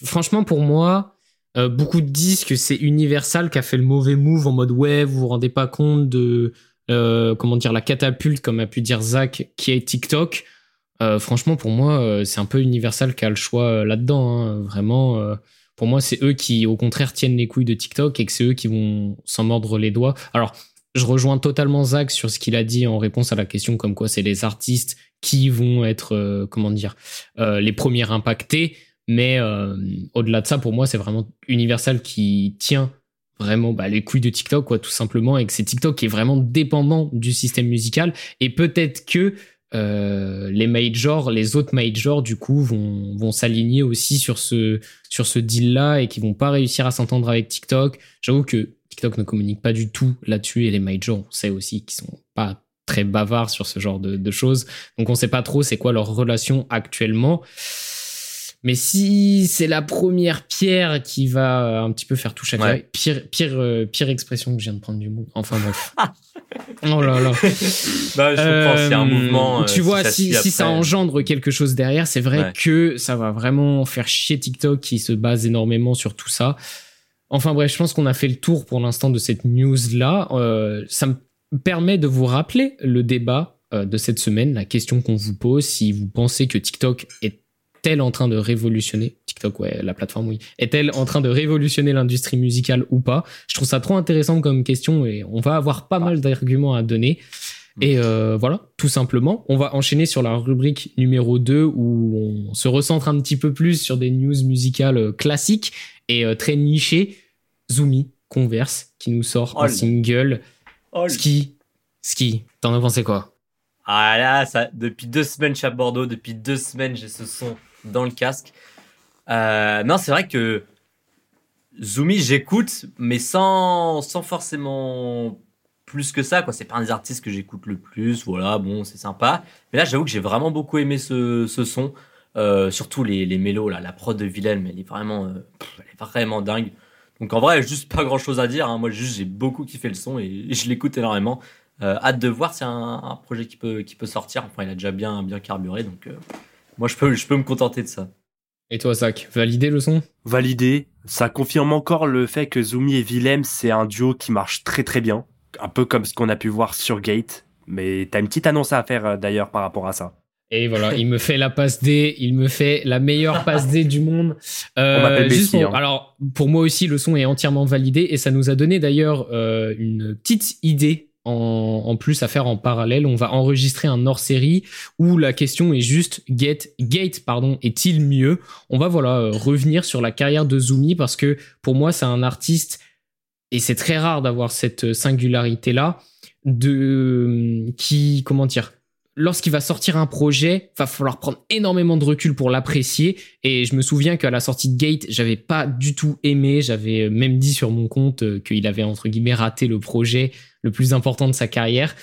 franchement pour moi, beaucoup disent que c'est Universal qui a fait le mauvais move en mode ouais, vous vous rendez pas compte de euh, comment dire, la catapulte, comme a pu dire Zach, qui est TikTok. Euh, franchement, pour moi, euh, c'est un peu Universal qui a le choix là-dedans. Hein. Vraiment, pour moi, c'est eux qui, au contraire, tiennent les couilles de TikTok et que c'est eux qui vont s'en mordre les doigts. Alors, je rejoins totalement Zach sur ce qu'il a dit en réponse à la question comme quoi c'est les artistes qui vont être, comment dire, les premiers impactés. Mais au-delà de ça, pour moi, c'est vraiment Universal qui tient vraiment bah, les couilles de TikTok, quoi, tout simplement, et que c'est TikTok qui est vraiment dépendant du système musical. Et peut-être que euh, les majors, les autres majors, du coup, vont, vont s'aligner aussi sur ce, sur ce deal-là et qui vont pas réussir à s'entendre avec TikTok. J'avoue que TikTok ne communique pas du tout là-dessus et les majors, on sait aussi qu'ils sont pas très bavards sur ce genre de, de choses. Donc on sait pas trop c'est quoi leur relation actuellement. Mais si c'est la première pierre qui va un petit peu faire toucher à pire, pire, euh, pire expression que je viens de prendre du monde. Enfin bref. oh là là. bah, je un euh, mouvement. tu euh, vois, si, si, ça engendre quelque chose derrière, c'est vrai que ça va vraiment faire chier TikTok qui se base énormément sur tout ça. Enfin bref, je pense qu'on a fait le tour pour l'instant de cette news-là. Euh, ça me permet de vous rappeler le débat euh, de cette semaine, la question qu'on vous pose, si vous pensez que TikTok est-elle en train de révolutionner TikTok, ouais, la plateforme, oui. Est-elle en train de révolutionner l'industrie musicale ou pas? Je trouve ça trop intéressant comme question et on va avoir pas mal d'arguments à donner. Et euh, voilà, tout simplement. On va enchaîner sur la rubrique numéro 2 où on se recentre un petit peu plus sur des news musicales euh, classiques et euh, très nichées. Zoomy, Converse, qui nous sort un single. Ski, Ski, t'en as pensé quoi? Ah là, ça, depuis deux semaines, je suis à Bordeaux. Depuis deux semaines, j'ai ce son dans le casque. non, c'est vrai que Zoomy, j'écoute, mais sans, sans forcément plus que ça, quoi. C'est pas un des artistes que j'écoute le plus, voilà, bon, c'est sympa. Mais là, j'avoue que j'ai vraiment beaucoup aimé ce, ce son. Euh, surtout les, les mélos, là, la prod de Wilhelm, elle est vraiment, euh, elle est vraiment dingue. Donc en vrai, juste pas grand chose à dire. Hein. Moi, juste, j'ai beaucoup kiffé le son et, je l'écoute énormément. Euh, hâte de voir, c'est un, un, projet qui peut, qui peut sortir. Enfin, il a déjà bien, bien carburé, donc moi, je peux, je peux me contenter de ça. Et toi, Zach, validé le son? Validé. Ça confirme encore le fait que Zumi et Willem, c'est un duo qui marche très très bien un peu comme ce qu'on a pu voir sur Gate. Mais t'as une petite annonce à faire euh, d'ailleurs par rapport à ça. Et voilà, il me fait la passe D, il me fait la meilleure passe D du monde. Euh, On m'appelle Messi, hein. Alors, pour moi aussi, le son est entièrement validé et ça nous a donné d'ailleurs euh, une petite idée en, plus à faire en parallèle. On va enregistrer un hors-série où la question est juste Get, Gate pardon, est-il mieux? On va voilà euh, revenir sur la carrière de Zumi parce que pour moi, c'est un artiste et c'est très rare d'avoir cette singularité là de qui comment dire lorsqu'il va sortir un projet, va falloir prendre énormément de recul pour l'apprécier. Et je me souviens qu'à la sortie de Gate, j'avais pas du tout aimé. J'avais même dit sur mon compte euh, qu'il avait entre guillemets raté le projet le plus important de sa carrière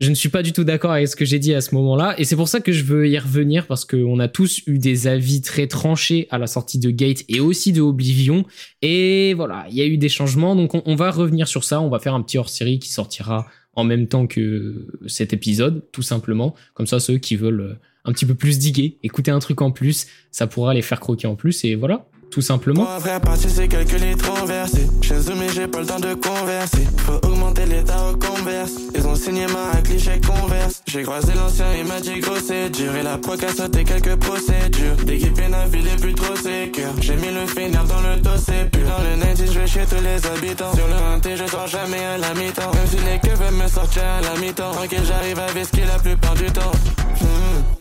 je ne suis pas du tout d'accord avec ce que j'ai dit à ce moment-là. Et c'est pour ça que je veux y revenir parce qu'on a tous eu des avis très tranchés à la sortie de Gate et aussi de Oblivion. Et voilà, il y a eu des changements. Donc on, va revenir sur ça. On va faire un petit hors-série qui sortira en même temps que cet épisode, tout simplement. Comme ça, ceux qui veulent un petit peu plus diguer, écouter un truc en plus, ça pourra les faire croquer en plus. Et voilà, tout simplement. Moi, vrai, passer, c'est calculer trop versé. Chez mais j'ai pas le temps de converser. Faut augmenter l'état au converse. Ils ont signé ma cliché converse. J'ai croisé l'ancien, il m'a dit gros, c'est dur. Et la proc a sauté quelques procédures. D'équipe il est plus trop sécure. J'ai mis le final dans le dos, c'est plus. Dans le 90, je vais chez tous les habitants. Sur le 1 je sors jamais à la mi-temps. Même si les veulent me sortir à la mi-temps. Ok, j'arrive à vesquer la plupart du temps. Hmm.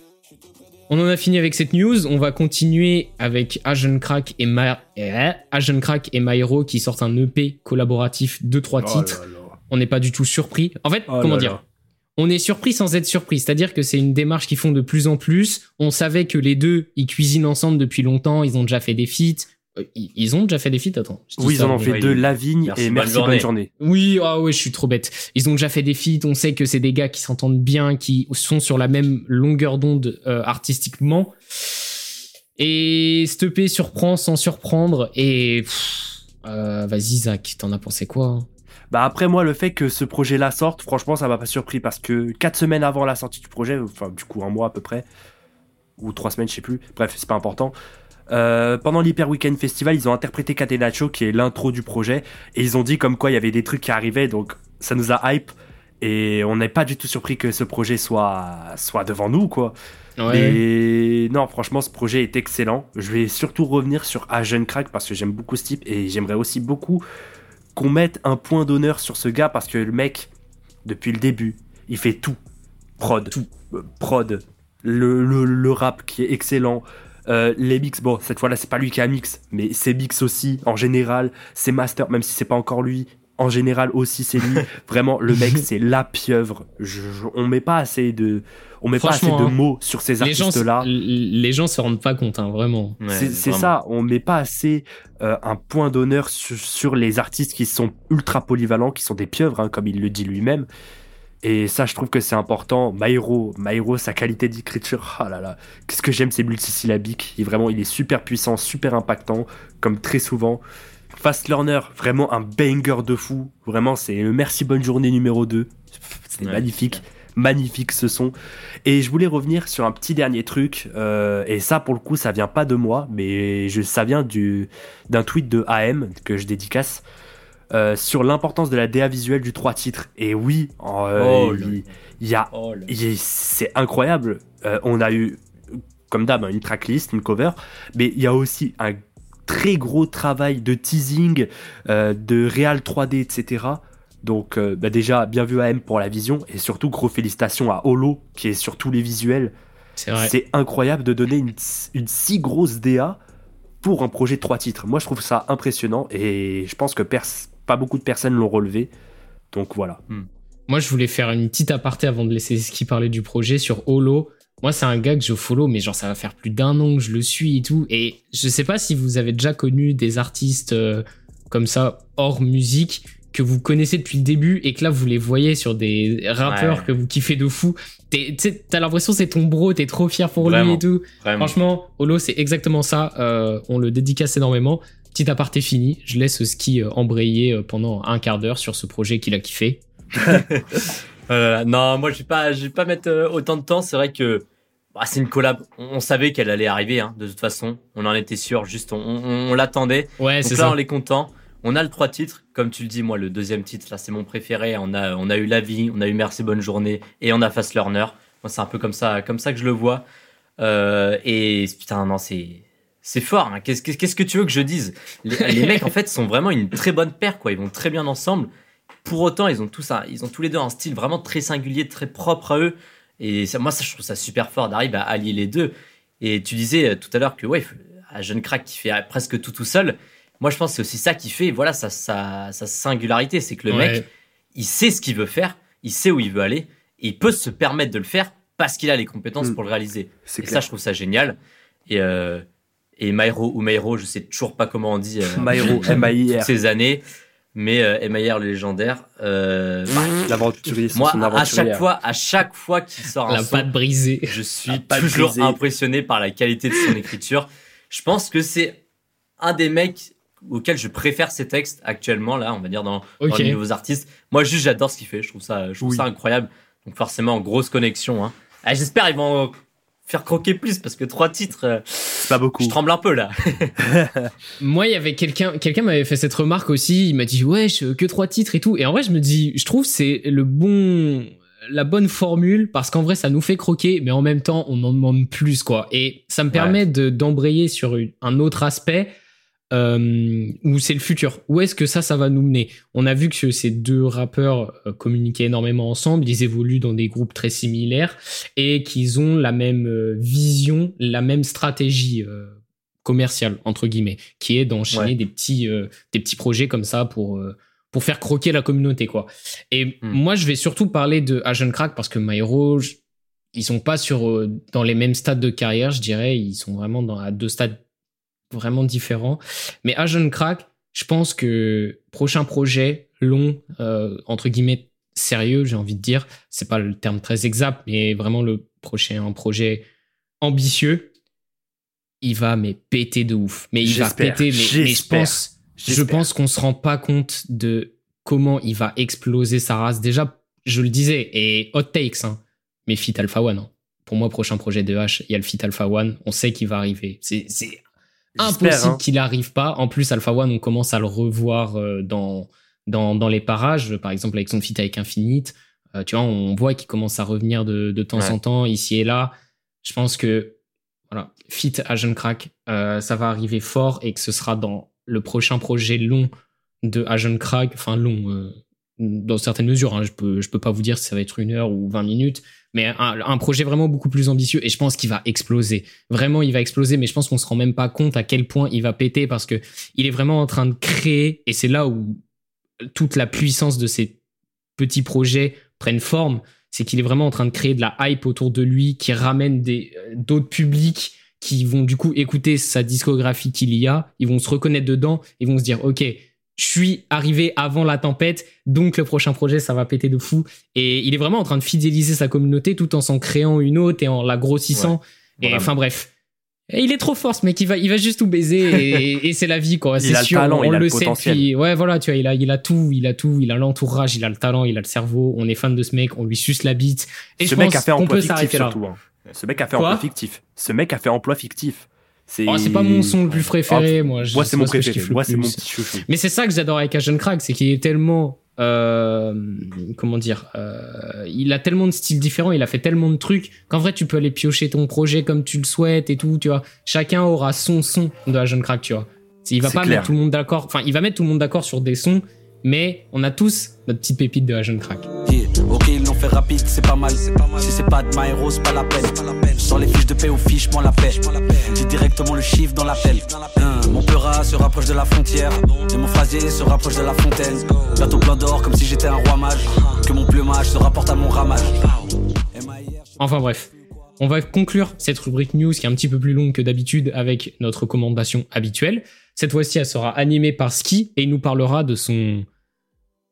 On en a fini avec cette news. On va continuer avec Agent Crack et, Ma... Eh, Agent Crack et Myro qui sortent un EP collaboratif de trois oh titres. On n'est pas du tout surpris. En fait, oh comment dire on est surpris sans être surpris. C'est-à-dire que c'est une démarche qu'ils font de plus en plus. On savait que les deux, ils cuisinent ensemble depuis longtemps. Ils ont déjà fait des feats. Euh, ils ont déjà fait des feats, attends. Oui, ils en ont fait deux, Lavigne et Merci, bonne journée. Oui, ah ouais, je suis trop bête. Ils ont déjà fait des feats, on sait que c'est des gars qui s'entendent bien, qui sont sur la même longueur d'onde euh, artistiquement. Et Steppé surprend sans surprendre, et... Euh, vas-y Zach, t'en as pensé quoi hein? Bah après moi le fait que ce projet-là sorte, franchement ça m'a pas surpris parce que quatre semaines avant la sortie du projet, enfin du coup un mois à peu près, ou trois semaines je sais plus, bref c'est pas important, euh, pendant l'Hyper Weekend Festival, ils ont interprété Catenaccio, qui est l'intro du projet, et ils ont dit comme quoi il y avait des trucs qui arrivaient, donc ça nous a hype, et on n'est pas du tout surpris que ce projet soit, soit devant nous, quoi. Et non, franchement, ce projet est excellent. Je vais surtout revenir sur Agent Crack parce que j'aime beaucoup ce type, et j'aimerais aussi beaucoup qu'on mette un point d'honneur sur ce gars parce que le mec, depuis le début, il fait tout. Prod, tout. Euh, prod, le, le, le rap qui est excellent, euh, les mix, bon, cette fois-là, c'est pas lui qui a mix, mais c'est mix aussi, en général, c'est master, même si c'est pas encore lui, en général aussi, c'est lui. Vraiment, le mec, c'est la pieuvre. on met pas assez de, on met pas assez de hein, mots sur ces artistes-là. Les gens se rendent pas compte, hein, vraiment. c'est ça, on met pas assez euh, un point d'honneur sur, les artistes qui sont ultra polyvalents, qui sont des pieuvres, hein, comme il le dit lui-même. Et ça, je trouve que c'est important. Mairo, Mairo, sa qualité d'écriture, ah là là, qu'est-ce que j'aime, c'est multisyllabiques. Il, vraiment, il est super puissant, super impactant, comme très souvent. Fast Learner, vraiment un banger de fou. Vraiment, c'est le merci bonne journée numéro 2. C'est magnifique. magnifique ce son. Et je voulais revenir sur un petit dernier truc, euh, et ça pour le coup ça vient pas de moi, mais je, ça vient du d'un tweet de AM que je dédicace. Euh, sur l'importance de la DA visuelle du trois titres. Et oui, oh, il, y a, oh c'est incroyable. Euh, on a eu, comme d'hab, une tracklist, une cover, mais il y a aussi un très gros travail de teasing, de réal 3D, etc. Donc euh, bah déjà, bien vu à M pour la vision et surtout gros félicitations à Holo qui est sur tous les visuels. C'est incroyable de donner une, si grosse DA pour un projet de trois titres. Moi, je trouve ça impressionnant et je pense que pas beaucoup de personnes l'ont relevé. Donc voilà. Hmm. Moi, je voulais faire une petite aparté avant de laisser ce qui parlait du projet sur Holo. Moi, c'est un gars que je follow, mais genre, ça va faire plus d'un an que je le suis et tout. Et je sais pas si vous avez déjà connu des artistes euh, comme ça, hors musique, que vous connaissez depuis le début et que là vous les voyez sur des rappeurs que vous kiffez de fou. T'as l'impression c'est ton bro, t'es trop fier pour lui et tout. Franchement, Holo c'est exactement ça. Euh, on le dédicace énormément. Petit aparté fini. Je laisse Ski euh, embrayer euh, pendant un quart d'heure sur ce projet qu'il a kiffé. non, moi je vais pas, je vais pas mettre autant de temps. C'est vrai que bah, c'est une collab. On, savait qu'elle allait arriver. Hein, de toute façon, on en était sûr. Juste, on, on, l'attendait. Ouais, c'est ça. on est content. On a le trois titres, comme tu le dis, moi le deuxième titre là c'est mon préféré. On a on a eu la vie, on a eu merci bonne journée et on a Fast Learner. Moi c'est un peu comme ça comme ça que je le vois. Euh, et putain non c'est c'est fort. Hein. Qu'est-ce qu'est-ce que tu veux que je dise? Les, mecs en fait sont vraiment une très bonne paire quoi. Ils vont très bien ensemble. Pour autant ils ont tous un, ils ont tous les deux un style vraiment très singulier, très propre à eux. Et ça, moi ça, je trouve ça super fort d'arriver à allier les deux. Et tu disais euh, tout à l'heure que ouais, un jeune crack qui fait presque tout tout seul moi je pense que c'est aussi ça qui fait voilà sa, sa, singularité c'est que le mec il sait ce qu'il veut faire il sait où il veut aller et il peut se permettre de le faire parce qu'il a les compétences mm. pour le réaliser et ça je trouve ça génial et euh, et Mairo ou Mairo je sais toujours pas comment on dit euh, Mairo M A I R. ces années. Mais euh, le légendaire euh, l'aventurier moi à chaque fois à chaque fois qu'il sort la patte brisée. je suis toujours impressionné par la qualité de son écriture. Je pense que c'est un des mecs auquel je préfère ces textes actuellement là on va dire dans, les nouveaux artistes. Moi juste j'adore ce qu'il fait. Je trouve ça je trouve ça incroyable. Donc forcément grosse connexion hein. Ah, j'espère ils vont faire croquer plus parce que trois titres euh, c'est pas beaucoup. je tremble un peu là. Moi il y avait quelqu'un quelqu'un m'avait fait cette remarque aussi. Il m'a dit ouais que trois titres et tout. Et en vrai je me dis je trouve c'est le bon la bonne formule parce qu'en vrai ça nous fait croquer mais en même temps on en demande plus quoi. Et ça me permet de d'embrayer sur un autre aspect euh, ou c'est le futur Où est-ce que ça, ça va nous mener? On a vu que ces deux rappeurs euh, communiquaient énormément ensemble, ils évoluent dans des groupes très similaires et qu'ils ont la même euh, vision, la même stratégie commerciale entre guillemets, qui est d'enchaîner des petits des petits projets comme ça pour pour faire croquer la communauté quoi. Et hmm. moi, je vais surtout parler de Agent Crack parce que Myro, ils sont pas sur dans les mêmes stades de carrière, je dirais, ils sont vraiment dans à deux stades vraiment différent. Mais Agent Crack, je pense que prochain projet long, euh, entre guillemets, sérieux, j'ai envie de dire, c'est pas le terme très exact, mais vraiment le prochain projet ambitieux, il va mais péter de ouf. Mais il va péter, mais, je pense, je pense qu'on se rend pas compte de comment il va exploser sa race. Déjà, je le disais, et hot takes, hein, mais Fit Alpha One. Hein. Pour moi, prochain projet de H, il y a le Fit Alpha One. On sait qu'il va arriver. C'est impossible hein. qu'il n'arrive pas. En plus, Alpha One, on commence à le revoir euh, dans, dans, dans les parages, par exemple avec son feat avec Infinite. Euh, tu vois, on voit qu'il commence à revenir de, de temps en temps, ici et là. Je pense que voilà, fit Agent Crack, euh, ça va arriver fort et que ce sera dans le prochain projet long de Agent Crack, enfin long, dans certaines mesures. Hein, je peux, peux pas vous dire si ça va être une heure ou 20 minutes, mais un, projet vraiment beaucoup plus ambitieux et je pense qu'il va exploser. Vraiment, il va exploser, mais je pense qu'on se rend même pas compte à quel point il va péter parce que il est vraiment en train de créer et c'est là où toute la puissance de ces petits projets prennent forme. C'est qu'il est vraiment en train de créer de la hype autour de lui qui ramène euh, d'autres publics qui vont du coup écouter sa discographie qu'il y a, ils vont se reconnaître dedans, ils vont se dire ok je suis arrivé avant la tempête, donc le prochain projet, ça va péter de fou. Et il est vraiment en train de fidéliser sa communauté tout en s'en créant une autre et en la grossissant. et enfin bref, il est trop fort ce mec, il va, il va juste tout baiser et, c'est la vie quoi. C'est sûr, talent, on le, sait. Puis, ouais, voilà, tu vois, il a, il a tout, il a tout, il a l'entourage, il a le talent, il a le cerveau. On est fan de ce mec, on lui suce la bite. Et ce je mec pense a fait emploi fictif surtout. Hein. Ce mec a fait emploi fictif. Ce mec a fait emploi fictif. C'est oh, pas mon son le plus préféré, moi. moi, c'est mon préféré. Moi, c'est mon petit chouchou. Mais c'est ça que j'adore avec Agent Crack, c'est qu'il est tellement euh, comment dire, euh, il a tellement de styles différents, il a fait tellement de trucs qu'en vrai tu peux aller piocher ton projet comme tu le souhaites et tout, tu vois. Chacun aura son son de la jeune crack, tu vois. Il va pas mettre tout le monde d'accord, enfin il va mettre tout le monde d'accord sur des sons, mais on a tous notre petite pépite de la jeune crack. Fait rapide, c'est pas mal. Si c'est pas de my c'est pas la peine. Sans les fiches de paix aux fiches, la paix. Dis directement le chiffre dans l'appel. Hein, mon peura se rapproche de la frontière. Et mon phrasier se rapproche de la fontaine. Bientôt plein d'or comme si j'étais un roi mage. Que mon plumage se rapporte à mon ramage. Enfin bref. On va conclure cette rubrique news qui est un petit peu plus longue que d'habitude avec notre recommandation habituelle. Cette fois-ci, elle sera animée par Ski et il nous parlera de son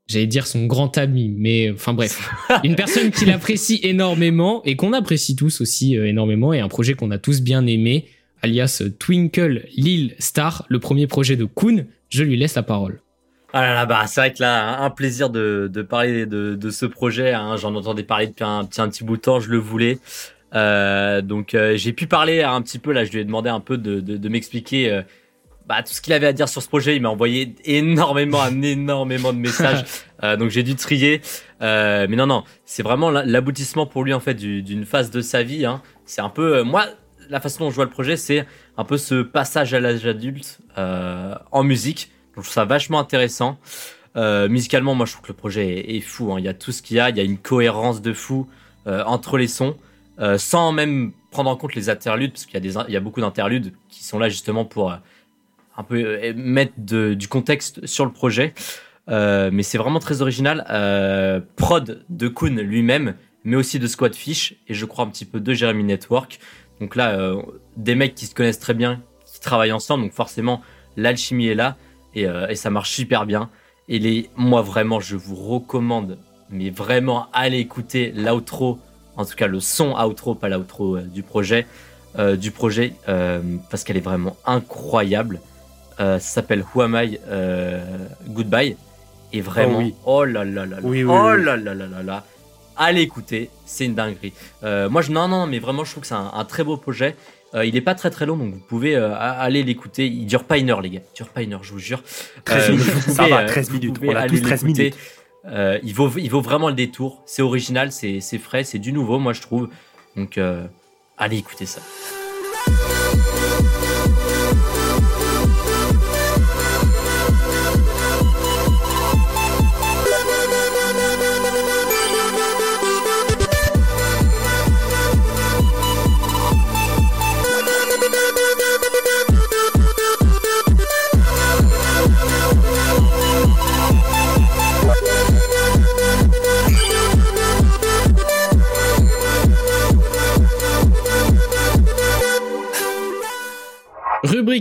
j'allais dire son grand ami, mais enfin bref, une personne qu'il apprécie énormément et qu'on apprécie tous aussi euh, énormément et un projet qu'on a tous bien aimé, alias Twinkle Lil Star, le premier projet de Kuhn. Je lui laisse la parole. Ah là là, bah c'est vrai que là, un plaisir de, de parler de, de ce projet. Hein. J'en entendais parler depuis un, petit, un petit bout de temps, je le voulais. Euh, donc euh, j'ai pu parler un petit peu là, je lui ai demandé un peu de, de, m'expliquer euh, bah, tout ce qu'il avait à dire sur ce projet. Il m'a envoyé énormément, un énormément de messages. Euh, donc j'ai dû trier. Euh, mais non, non, c'est vraiment l'aboutissement pour lui en fait d'une phase de sa vie. Hein. C'est un peu, euh, moi, la façon dont je vois le projet, c'est un peu ce passage à l'âge adulte en musique. Donc je trouve ça vachement intéressant. Musicalement, moi, je trouve que le projet est, est fou. Hein. Il y a tout ce qu'il y a. Il y a une cohérence de fou entre les sons, sans même prendre en compte les interludes, parce qu'il y a des, il y a beaucoup d'interludes qui sont là justement pour un peu euh, mettre du contexte sur le projet. Euh, mais c'est vraiment très original. Euh, prod de Kuhn lui-même, mais aussi de Squad Fish et je crois un petit peu de Jeremy Network. Donc là, des mecs qui se connaissent très bien, qui travaillent ensemble, donc forcément l'alchimie est là et, ça marche super bien. Et moi vraiment, je vous recommande, mais vraiment allez écouter l'outro, en tout cas le son outro, pas l'outro du projet, du projet, parce qu'elle est vraiment incroyable. Euh, ça s'appelle Who Am I euh, Goodbye. Et vraiment, oh, oh là là là là, oh là là là là là. Allez écouter, c'est une dinguerie. Euh, moi, je, non, non, mais vraiment, je trouve que c'est un, très beau projet. il est pas très très long, donc vous pouvez aller l'écouter. Il dure pas une heure, les gars. Il dure pas une heure, je vous jure. 13 minutes. ça va, 13 minutes. On a tous 13 minutes. il, vaut, il vaut vraiment le détour. C'est original, c'est frais, c'est du nouveau, moi, je trouve. Donc, allez écouter ça.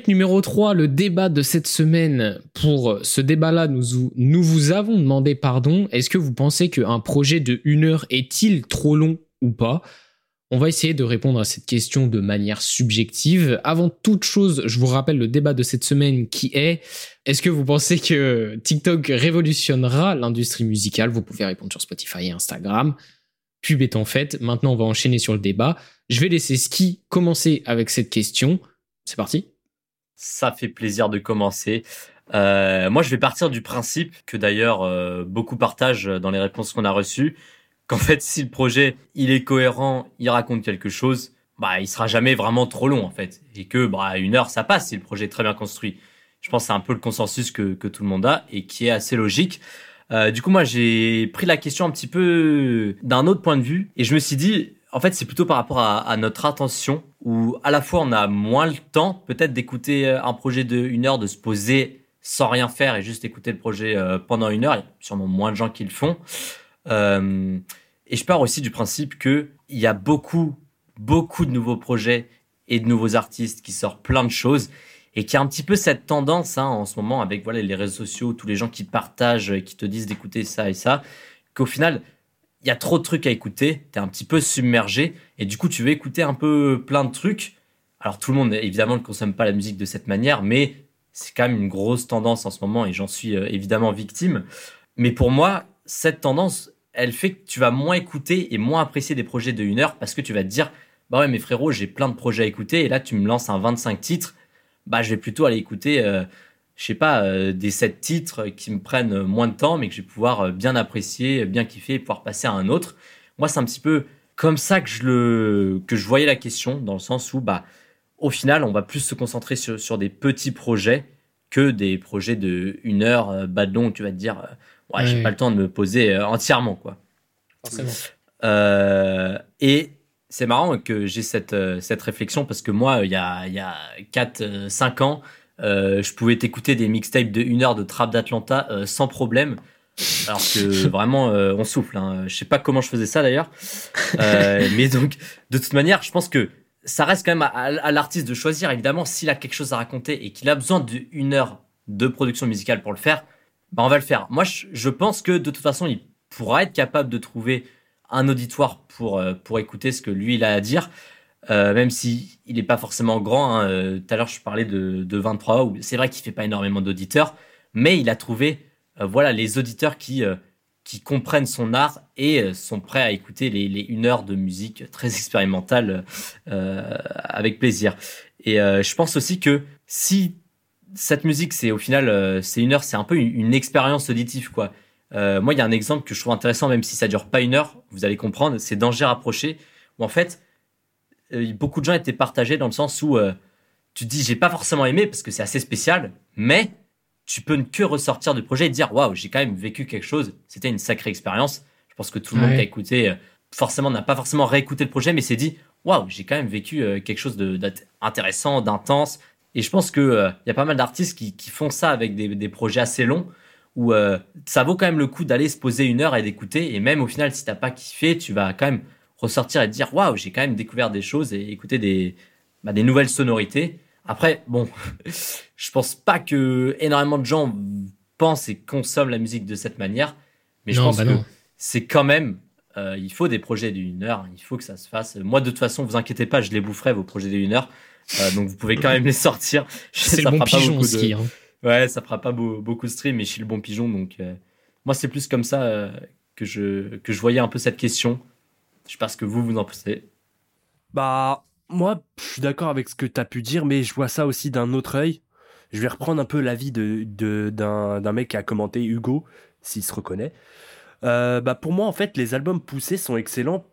Numéro 3, le débat de cette semaine. Pour ce débat-là, nous, nous vous avons demandé pardon. Est-ce que vous pensez qu'un projet de une heure est-il trop long ou pas? On va essayer de répondre à cette question de manière subjective. Avant toute chose, je vous rappelle le débat de cette semaine qui est est-ce que vous pensez que TikTok révolutionnera l'industrie musicale? Vous pouvez répondre sur Spotify et Instagram. Pub étant faite, maintenant on va enchaîner sur le débat. Je vais laisser Ski commencer avec cette question. C'est parti ça fait plaisir de commencer. Euh, moi, je vais partir du principe que d'ailleurs euh, beaucoup partagent dans les réponses qu'on a reçues, qu'en fait, si le projet il est cohérent, il raconte quelque chose, bah il sera jamais vraiment trop long en fait, et que bah une heure ça passe si le projet est très bien construit. Je pense que c'est un peu le consensus que, que tout le monde a et qui est assez logique. Euh, du coup, moi, j'ai pris la question un petit peu d'un autre point de vue et je me suis dit, en fait, c'est plutôt par rapport à, notre attention, où à la fois on a moins le temps peut-être d'écouter euh, un projet de une heure, de se poser sans rien faire et juste écouter le projet euh, pendant une heure. Il y a sûrement moins de gens qui le font. Euh, et je pars aussi du principe que il y a beaucoup, beaucoup de nouveaux projets et de nouveaux artistes qui sortent plein de choses et qui a un petit peu cette tendance hein, en ce moment avec voilà les réseaux sociaux, tous les gens qui partagent, qui te disent d'écouter ça et ça, qu'au final il y a trop de trucs à écouter, tu es un petit peu submergé, et du coup tu veux écouter un peu plein de trucs, Alors tout le monde évidemment ne consomme pas la musique de cette manière, mais c'est quand même une grosse tendance en ce moment et j'en suis euh, évidemment victime. Mais pour moi, cette tendance, elle fait que tu vas moins écouter et moins apprécier des projets de une heure parce que tu vas te dire, bah ouais, mais frérot, j'ai plein de projets à écouter et là, tu me lances un 25 titres, bah je vais plutôt aller écouter, euh, je sais pas, euh, des 7 titres qui me prennent moins de temps mais que je vais pouvoir bien apprécier, bien kiffer et pouvoir passer à un autre. Moi, c'est un petit peu comme ça que je le, que je voyais la question dans le sens où, bah, au final, on va plus se concentrer sur, sur des petits projets que des projets de une heure euh, bas de long où tu vas te dire euh, ouais, j'ai pas le temps de me poser euh, entièrement quoi. Forcément. et c'est marrant que j'ai cette, cette réflexion parce que moi, il y a, il y a 4-5 ans, je pouvais t'écouter des mixtapes de une heure de Trap d'Atlanta sans problème. Alors que vraiment, on souffle. Hein. Je sais pas comment je faisais ça d'ailleurs. mais donc, de toute manière, je pense que ça reste quand même à, l'artiste de choisir, évidemment, s'il a quelque chose à raconter et qu'il a besoin d'une heure de production musicale pour le faire, bah on va le faire. Moi, je, pense que de toute façon, il pourra être capable de trouver un auditoire pour, euh, pour écouter ce que lui, il a à dire, euh, même si il n'est pas forcément grand. Hein. Euh, tout à l'heure, je parlais de, de 23, où c'est vrai qu'il fait pas énormément d'auditeurs, mais il a trouvé voilà, les auditeurs qui qui comprennent son art et euh, sont prêts à écouter les, les une heure de musique très expérimentale euh, avec plaisir. Et euh, je pense aussi que si cette musique, c'est au final, euh, c'est une heure, c'est un peu une, expérience auditive, quoi. Euh, moi, il y a un exemple que je trouve intéressant, même si ça dure pas une heure, vous allez comprendre, c'est Danger rapproché, où en fait, beaucoup de gens étaient partagés dans le sens où tu te dis, j'ai pas forcément aimé parce que c'est assez spécial, mais tu peux ne que ressortir du projet et dire waouh, j'ai quand même vécu quelque chose. C'était une sacrée expérience. Je pense que tout le monde qui a écouté, euh, forcément, n'a pas forcément réécouté le projet, mais s'est dit waouh, j'ai quand même vécu euh, quelque chose d'intéressant, d'intense. Et je pense que euh, il y a pas mal d'artistes qui, qui, font ça avec des, des projets assez longs où ça vaut quand même le coup d'aller se poser une heure et d'écouter. Et même au final, si t'as pas kiffé, tu vas quand même ressortir et te dire waouh, j'ai quand même découvert des choses et écouter des, bah, des nouvelles sonorités. Après, bon, je pense pas que énormément de gens pensent et consomment la musique de cette manière, mais je pense bah que c'est quand même, euh, il faut des projets d'une heure, il faut que ça se fasse. Moi, de toute façon, vous inquiétez pas, je les boufferai vos projets d'une heure, euh, donc vous pouvez quand même les sortir. C'est le bon pigeon aussi. Hein. Ouais, ça fera pas beaucoup de stream, mais je suis le bon pigeon, donc euh, moi c'est plus comme ça que je que je voyais un peu cette question. Je sais pas ce que vous vous en pensez. Bah moi, je suis d'accord avec ce que tu as pu dire, mais je vois ça aussi d'un autre œil. Je vais reprendre un peu l'avis de, d'un, mec qui a commenté, Hugo, s'il se reconnaît. Euh, bah pour moi, en fait, les albums poussés sont excellents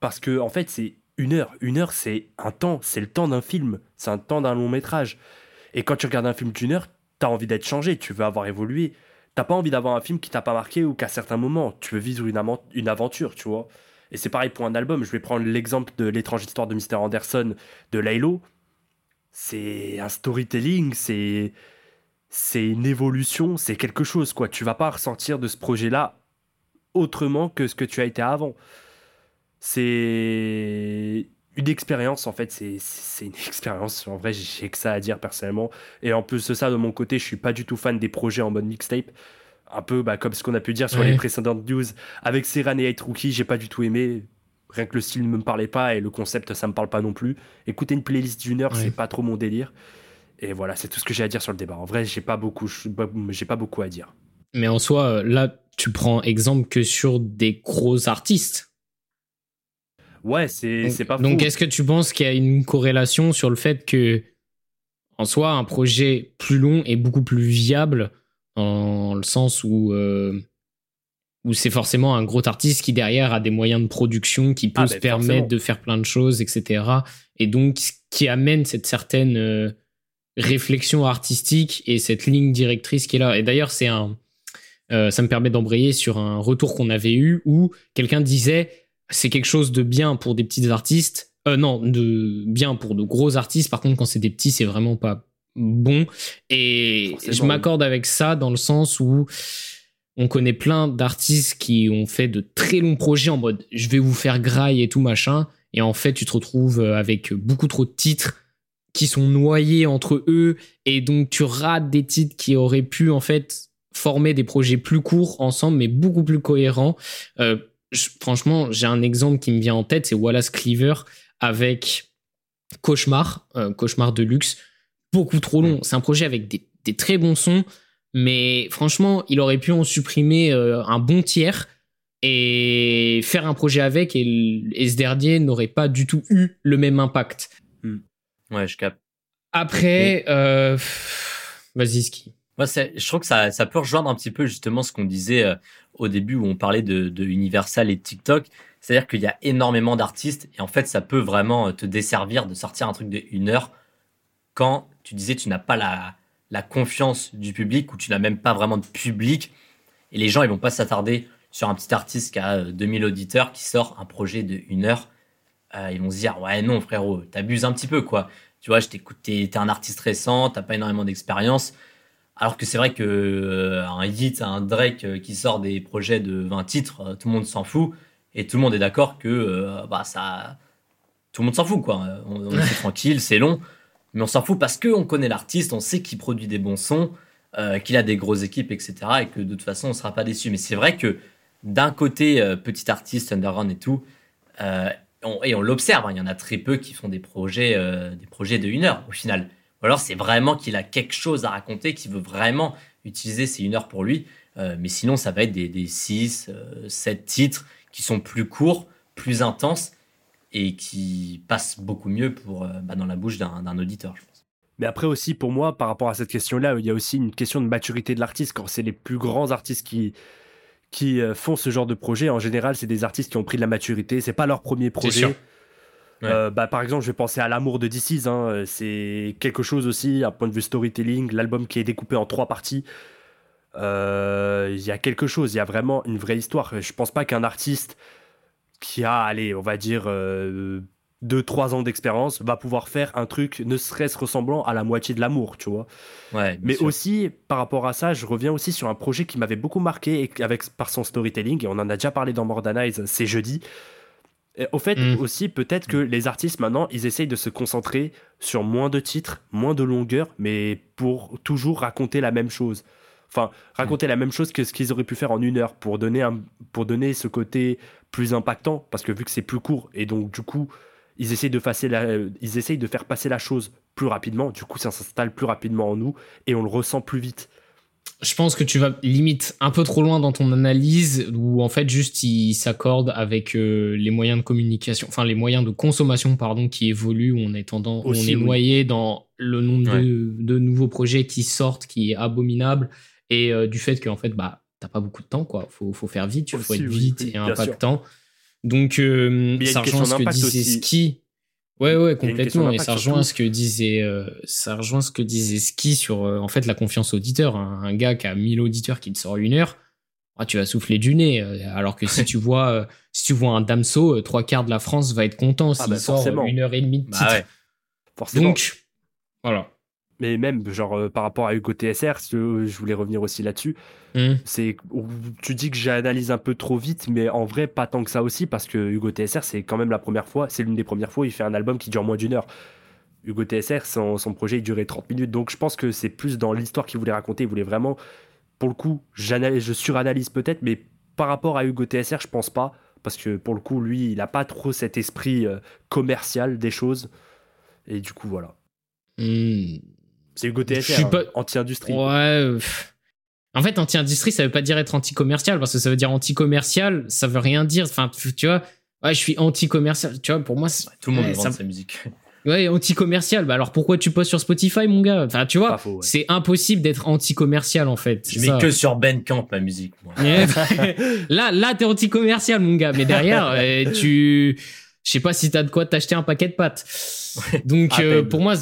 parce que, en fait, c'est une heure. Une heure, c'est un temps, c'est le temps d'un film, c'est un temps d'un long métrage. Et quand tu regardes un film d'une heure, t'as envie d'être changé, tu veux avoir évolué. T'as pas envie d'avoir un film qui t'a pas marqué ou qu'à certains moments, tu veux vivre une aventure, tu vois. Et c'est pareil pour un album. Je vais prendre l'exemple de l'étrange histoire de Mr. Anderson de Laylo. C'est un storytelling, c'est c'est une évolution, c'est quelque chose quoi. Tu vas pas ressortir de ce projet-là autrement que ce que tu as été avant. C'est une expérience en fait, c'est une expérience. En vrai, j'ai que ça à dire personnellement. Et en plus de ça, de mon côté, je suis pas du tout fan des projets en mode mixtape un peu bah, comme ce qu'on a pu dire sur les précédentes news. Avec Serran et Hate Rookie, j'ai pas du tout aimé. Rien que le style ne me parlait pas et le concept, ça me parle pas non plus. Écouter une playlist d'une heure, c'est pas trop mon délire. Et voilà, c'est tout ce que j'ai à dire sur le débat. En vrai, j'ai pas beaucoup, j'ai pas beaucoup à dire. Mais en soi, là, tu prends exemple que sur des gros artistes. Ouais, c'est pas Donc, est-ce que tu penses qu'il y a une corrélation sur le fait que, en soi, un projet plus long est beaucoup plus viable en le sens où euh, où c'est forcément un gros artiste qui derrière a des moyens de production qui peut ah, se ben, permettre de faire plein de choses, etc. Et donc qui amène cette certaine euh, réflexion artistique et cette ligne directrice qui est là. Et d'ailleurs, c'est un, euh, ça me permet d'embrayer sur un retour qu'on avait eu où quelqu'un disait c'est quelque chose de bien pour des petits artistes. Euh, non, de bien pour de gros artistes. Par contre, quand c'est des petits, c'est vraiment pas bon. Et je m'accorde avec ça dans le sens où on connaît plein d'artistes qui ont fait de très longs projets en mode je vais vous faire graille et tout machin. Et en fait, tu te retrouves avec beaucoup trop de titres qui sont noyés entre eux. Et donc, tu rates des titres qui auraient pu, en fait, former des projets plus courts ensemble, mais beaucoup plus cohérents. Euh, franchement, j'ai un exemple qui me vient en tête, c'est Wallace Cleaver avec cauchemar, cauchemar de luxe, beaucoup trop long. C'est un projet avec des, des, très bons sons, mais franchement, il aurait pu en supprimer un bon tiers et faire un projet avec et, ce dernier n'aurait pas du tout eu le même impact. Hmm. Ouais, je capte. Après, euh, vas-y, Ski. Moi, je trouve que ça, ça peut rejoindre un petit peu justement ce qu'on disait euh, au début où on parlait de, de Universal et de TikTok. C'est-à-dire qu'il y a énormément d'artistes et en fait, ça peut vraiment te desservir de sortir un truc de une heure quand tu disais tu n'as pas la, la confiance du public ou tu n'as même pas vraiment de public et les gens ils vont pas s'attarder sur un petit artiste qui a 2000 euh, auditeurs qui sort un projet de une heure, euh, ils vont se dire ouais non frérot, t'abuses un petit peu quoi. Tu vois, je t'écoute, t'es un artiste récent, t'as pas énormément d'expérience. Alors que c'est vrai que euh, un hit, un Drake qui sort des projets de 20 titres, tout le monde s'en fout et tout le monde est d'accord que bah ça, tout le monde s'en fout quoi. On, est tranquille, c'est long, mais on s'en fout parce que on connaît l'artiste, on sait qu'il produit des bons sons, qu'il a des grosses équipes, etc. Et que de toute façon on sera pas déçu. Mais c'est vrai que d'un côté euh, petit artiste underground et tout, euh, et on l'observe, hein, il y en a très peu qui font des projets, euh, des projets de une heure au final. Ou alors c'est vraiment qu'il a quelque chose à raconter, qu'il veut vraiment utiliser ces une heure pour lui. mais sinon, ça va être des, 6, 7 titres qui sont plus courts, plus intenses et qui passent beaucoup mieux pour, bah, dans la bouche d'un auditeur, je pense. Mais après aussi, pour moi, par rapport à cette question-là, il y a aussi une question de maturité de l'artiste. Quand c'est les plus grands artistes qui, qui euh, font ce genre de projet, en général, c'est des artistes qui ont pris de la maturité. C'est pas leur premier projet. Euh, bah, par exemple, je vais penser à L'amour de DC's. Hein. Euh, c'est quelque chose aussi, un point de vue storytelling. L'album qui est découpé en trois parties. Il y a quelque chose, il y a vraiment une vraie histoire. Je pense pas qu'un artiste qui a, allez, on va dire, deux, trois ans d'expérience, va pouvoir faire un truc ne serait-ce ressemblant à la moitié de l'amour, tu vois. Ouais, Mais aussi, par rapport à ça, je reviens aussi sur un projet qui m'avait beaucoup marqué et avec, par son storytelling, et on en a déjà parlé dans Mordanize, c'est jeudi. au fait, mm. aussi, peut-être que les artistes maintenant, ils essayent de se concentrer sur moins de titres, moins de longueur, mais pour toujours raconter la même chose. Enfin, raconter la même chose que ce qu'ils auraient pu faire en une heure pour donner, un, pour donner ce côté plus impactant, parce que vu que c'est plus court, et donc du coup, ils essayent de, ils essayent de faire passer la chose plus rapidement. Du coup, ça s'installe plus rapidement en nous et on le ressent plus vite. Je pense que tu vas limite un peu trop loin dans ton analyse où en fait juste ils s'accordent avec euh, les moyens de communication, enfin les moyens de consommation pardon qui évoluent où on est tendance, on est noyé dans le nombre de, nouveaux projets qui sortent qui est abominable et euh, du fait qu'en fait bah t'as pas beaucoup de temps quoi, faut faut faire vite, il faut être vite et impactant. Donc, euh, ça rejoint ce que disait Ski. Ouais, ouais, complètement. Et ça rejoint ce que disait, euh, ça rejoint ce que disait Ski sur, euh, en fait, la confiance auditeur. Un, gars qui a 1000 auditeurs qui te sort une heure, ah, tu vas souffler du nez. alors que si tu vois, si tu vois un Damso, trois quarts de la France va être content ah, s'il bah, sort une heure et demie de bah titre. Forcément. Donc, voilà mais même genre euh, par rapport à Hugo TSR, je voulais revenir aussi là-dessus. Hmm. C'est tu dis que j'analyse un peu trop vite, mais en vrai pas tant que ça aussi parce que Hugo TSR c'est quand même la première fois, c'est l'une des premières fois où il fait un album qui dure moins d'une heure. Hugo TSR, son, son, projet il durait 30 minutes, donc je pense que c'est plus dans l'histoire qu'il voulait raconter. Il voulait vraiment, pour le coup, je suranalyse peut-être, mais par rapport à Hugo TSR, je pense pas parce que pour le coup, lui, il a pas trop cet esprit euh, commercial des choses, et du coup voilà. Hmm. C'est Hugo TSR, hein, anti-industrie. Ouais. En fait, anti-industrie, ça veut pas dire être anti-commercial, parce que ça veut dire anti-commercial, ça veut rien dire. Enfin, tu vois, ouais, je suis anti-commercial. Tu vois, pour moi, tout le monde vend sa musique. Ouais, anti-commercial. Bah alors pourquoi tu postes sur Spotify, mon gars? Enfin, tu vois, c'est impossible d'être anti-commercial en fait. Je mets que sur Bandcamp ma musique. Moi. là, là, t'es anti-commercial, mon gars. Mais derrière, euh, tu, je sais pas si t'as de quoi t'acheter un paquet de pâtes. Donc euh, pour moi,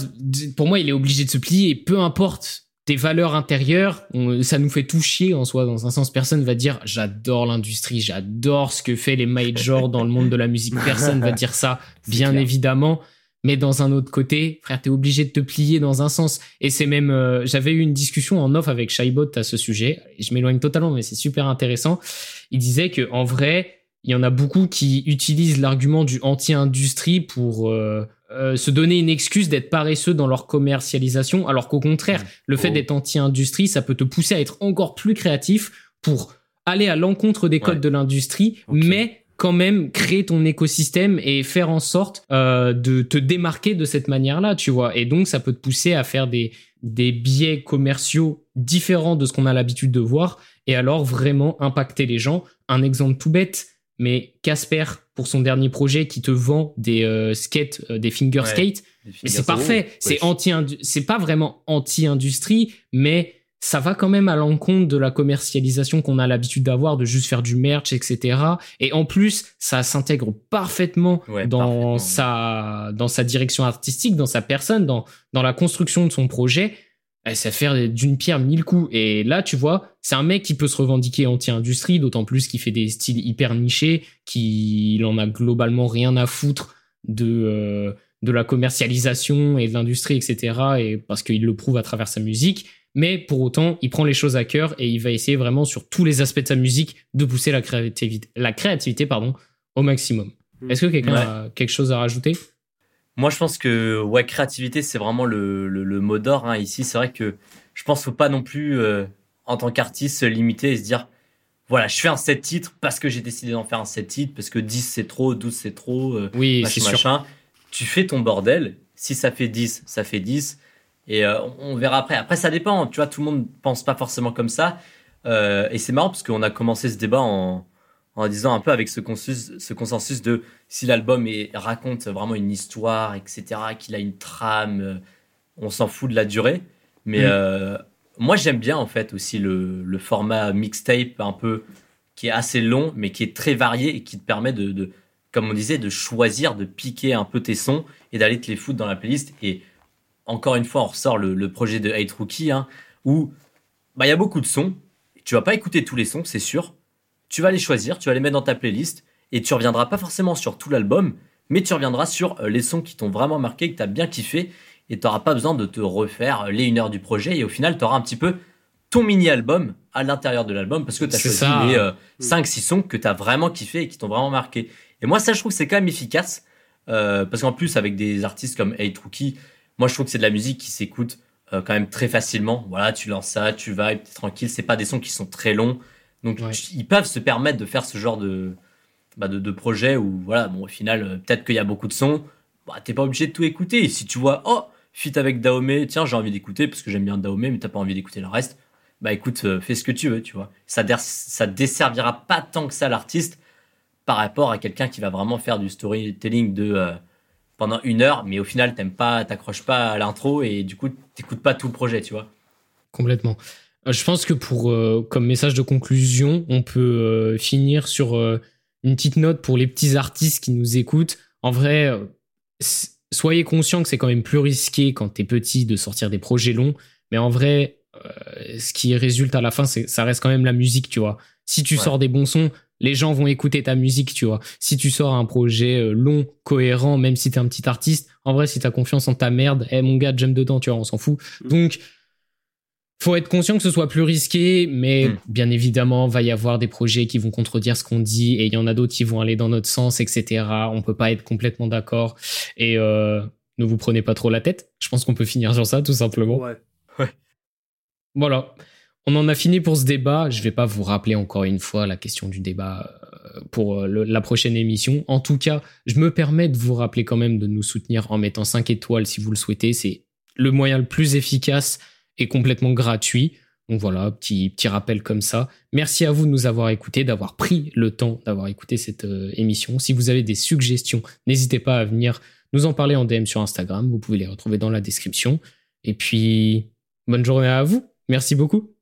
pour moi, il est obligé de se plier. peu importe tes valeurs intérieures, ça nous fait tout chier en soi. Dans un sens, personne va dire j'adore l'industrie, j'adore ce que fait les majors dans le monde de la musique. Personne va dire ça, bien évidemment. Mais dans un autre côté, frère, t'es obligé de te plier dans un sens. Et c'est même, euh, j'avais eu une discussion en off avec Shaibot à ce sujet. Je m'éloigne totalement, mais c'est super intéressant. Il disait que en vrai, il y en a beaucoup qui utilisent l'argument du anti-industrie pour euh, euh, se donner une excuse d'être paresseux dans leur commercialisation, alors qu'au contraire, le fait oh. d'être anti-industrie, ça peut te pousser à être encore plus créatif pour aller à l'encontre des codes de l'industrie, mais quand même créer ton écosystème et faire en sorte euh, de te démarquer de cette manière-là, tu vois. Et donc, ça peut te pousser à faire des, des biais commerciaux différents de ce qu'on a l'habitude de voir et alors vraiment impacter les gens. Un exemple tout bête, mais Casper, pour son dernier projet, qui te vend des euh, skates, euh, des finger skates, c'est parfait. C'est anti, c'est pas vraiment anti-industrie, mais ça va quand même à l'encontre de la commercialisation qu'on a l'habitude d'avoir, de juste faire du merch, etc. Et en plus, ça s'intègre parfaitement dans sa dans sa direction artistique, dans sa personne, dans dans la construction de son projet. Et ça fait d'une pierre mille coups. Et là, tu vois, c'est un mec qui peut se revendiquer anti-industrie, d'autant plus qu'il fait des styles hyper nichés, qu'il en a globalement rien à foutre de euh, de la commercialisation et de l'industrie, etc. Et parce qu'il le prouve à travers sa musique mais pour autant, il prend les choses à cœur et il va essayer vraiment sur tous les aspects de sa musique de pousser la créativité, la créativité pardon, au maximum. Mm. Est-ce que quelqu'un a quelque chose à rajouter? Moi, je pense que ouais, créativité, c'est vraiment le, le, mot d'or hein. ici. C'est vrai que je pense qu'il faut pas non plus, euh, en tant qu'artiste, se limiter et se dire voilà, je fais un set titre parce que j'ai décidé d'en faire un set titre, parce que 10 c'est trop, 12 c'est trop, euh, oui, sûr. Tu fais ton bordel. Si ça fait 10, ça fait 10. Et euh, on verra après. Après, ça dépend. Tu vois, tout le monde pense pas forcément comme ça. Euh, et c'est marrant parce qu'on a commencé ce débat en, en disant un peu avec ce consensus, ce consensus de si l'album raconte vraiment une histoire, etc., qu'il a une trame, euh, on s'en fout de la durée. Mais mm. euh, moi, j'aime bien en fait aussi le, le, format mixtape un peu qui est assez long, mais qui est très varié et qui te permet de, de comme on disait, de choisir, de piquer un peu tes sons et d'aller te les foutre dans la playlist. Et encore une fois, on ressort le, projet de Hate Rookie, hein, où bah, il y a beaucoup de sons. Tu vas pas écouter tous les sons, c'est sûr. Tu vas les choisir, tu vas les mettre dans ta playlist, et tu reviendras pas forcément sur tout l'album, mais tu reviendras sur euh, les sons qui t'ont vraiment marqué, que tu as bien kiffé, et tu n'auras pas besoin de te refaire euh, les une heure du projet, et au final, tu auras un petit peu ton mini-album à l'intérieur de l'album, parce que tu as choisi les 5-6 euh, sons que tu as vraiment kiffé et qui t'ont vraiment marqué. Et moi, ça, je trouve que c'est quand même efficace, parce qu'en plus, avec des artistes comme Rookie, moi, je trouve que c'est de la musique qui s'écoute euh, quand même très facilement. Voilà, tu lances ça, tu vas, es tranquille. C'est pas des sons qui sont très longs. Donc, ils peuvent se permettre de faire ce genre de, bah, de, projet où, voilà, bon, au final, euh, peut-être qu'il y a beaucoup de sons. Bah, t'es pas obligé de tout écouter. Et si tu vois, oh, fit avec Dahomey, tiens, j'ai envie d'écouter parce que j'aime bien Dahomey, mais t'as pas envie d'écouter le reste. Bah, écoute, euh, fais ce que tu veux, tu vois. Ça, ça desservira pas tant que ça l'artiste par rapport à quelqu'un qui va vraiment faire du storytelling de, pendant une heure, mais au final, t'aimes pas, t'accroches pas à l'intro et du coup, t'écoutes pas tout le projet, tu vois. Complètement. Euh, je pense que pour euh, comme message de conclusion, on peut euh, finir sur une petite note pour les petits artistes qui nous écoutent. En vrai, soyez conscients que c'est quand même plus risqué quand t'es petit de sortir des projets longs, mais en vrai, ce qui résulte à la fin, c'est ça reste quand même la musique, tu vois. Si tu sors des bons sons, les gens vont écouter ta musique, tu vois. Si tu sors un projet euh, long, cohérent, même si t'es un petit artiste, en vrai, si t'as confiance en ta merde, eh mon gars, j'aime dedans, tu vois, on s'en fout. Mm. Donc, faut être conscient que ce soit plus risqué, mais mm. bien évidemment, va y avoir des projets qui vont contredire ce qu'on dit, et il y en a d'autres qui vont aller dans notre sens, etc. On peut pas être complètement d'accord. Et euh, ne vous prenez pas trop la tête. Je pense qu'on peut finir sur ça, tout simplement. Ouais. ouais. Voilà. On en a fini pour ce débat. Je vais pas vous rappeler encore une fois la question du débat euh, pour euh, la prochaine émission. En tout cas, je me permets de vous rappeler quand même de nous soutenir en mettant 5 étoiles si vous le souhaitez. C'est le moyen le plus efficace et complètement gratuit. Donc voilà, petit, petit rappel comme ça. Merci à vous de nous avoir écoutés, d'avoir pris le temps d'avoir écouté cette euh, émission. Si vous avez des suggestions, n'hésitez pas à venir nous en parler en DM sur Instagram. Vous pouvez les retrouver dans la description. Et puis, bonne journée à vous. Merci beaucoup.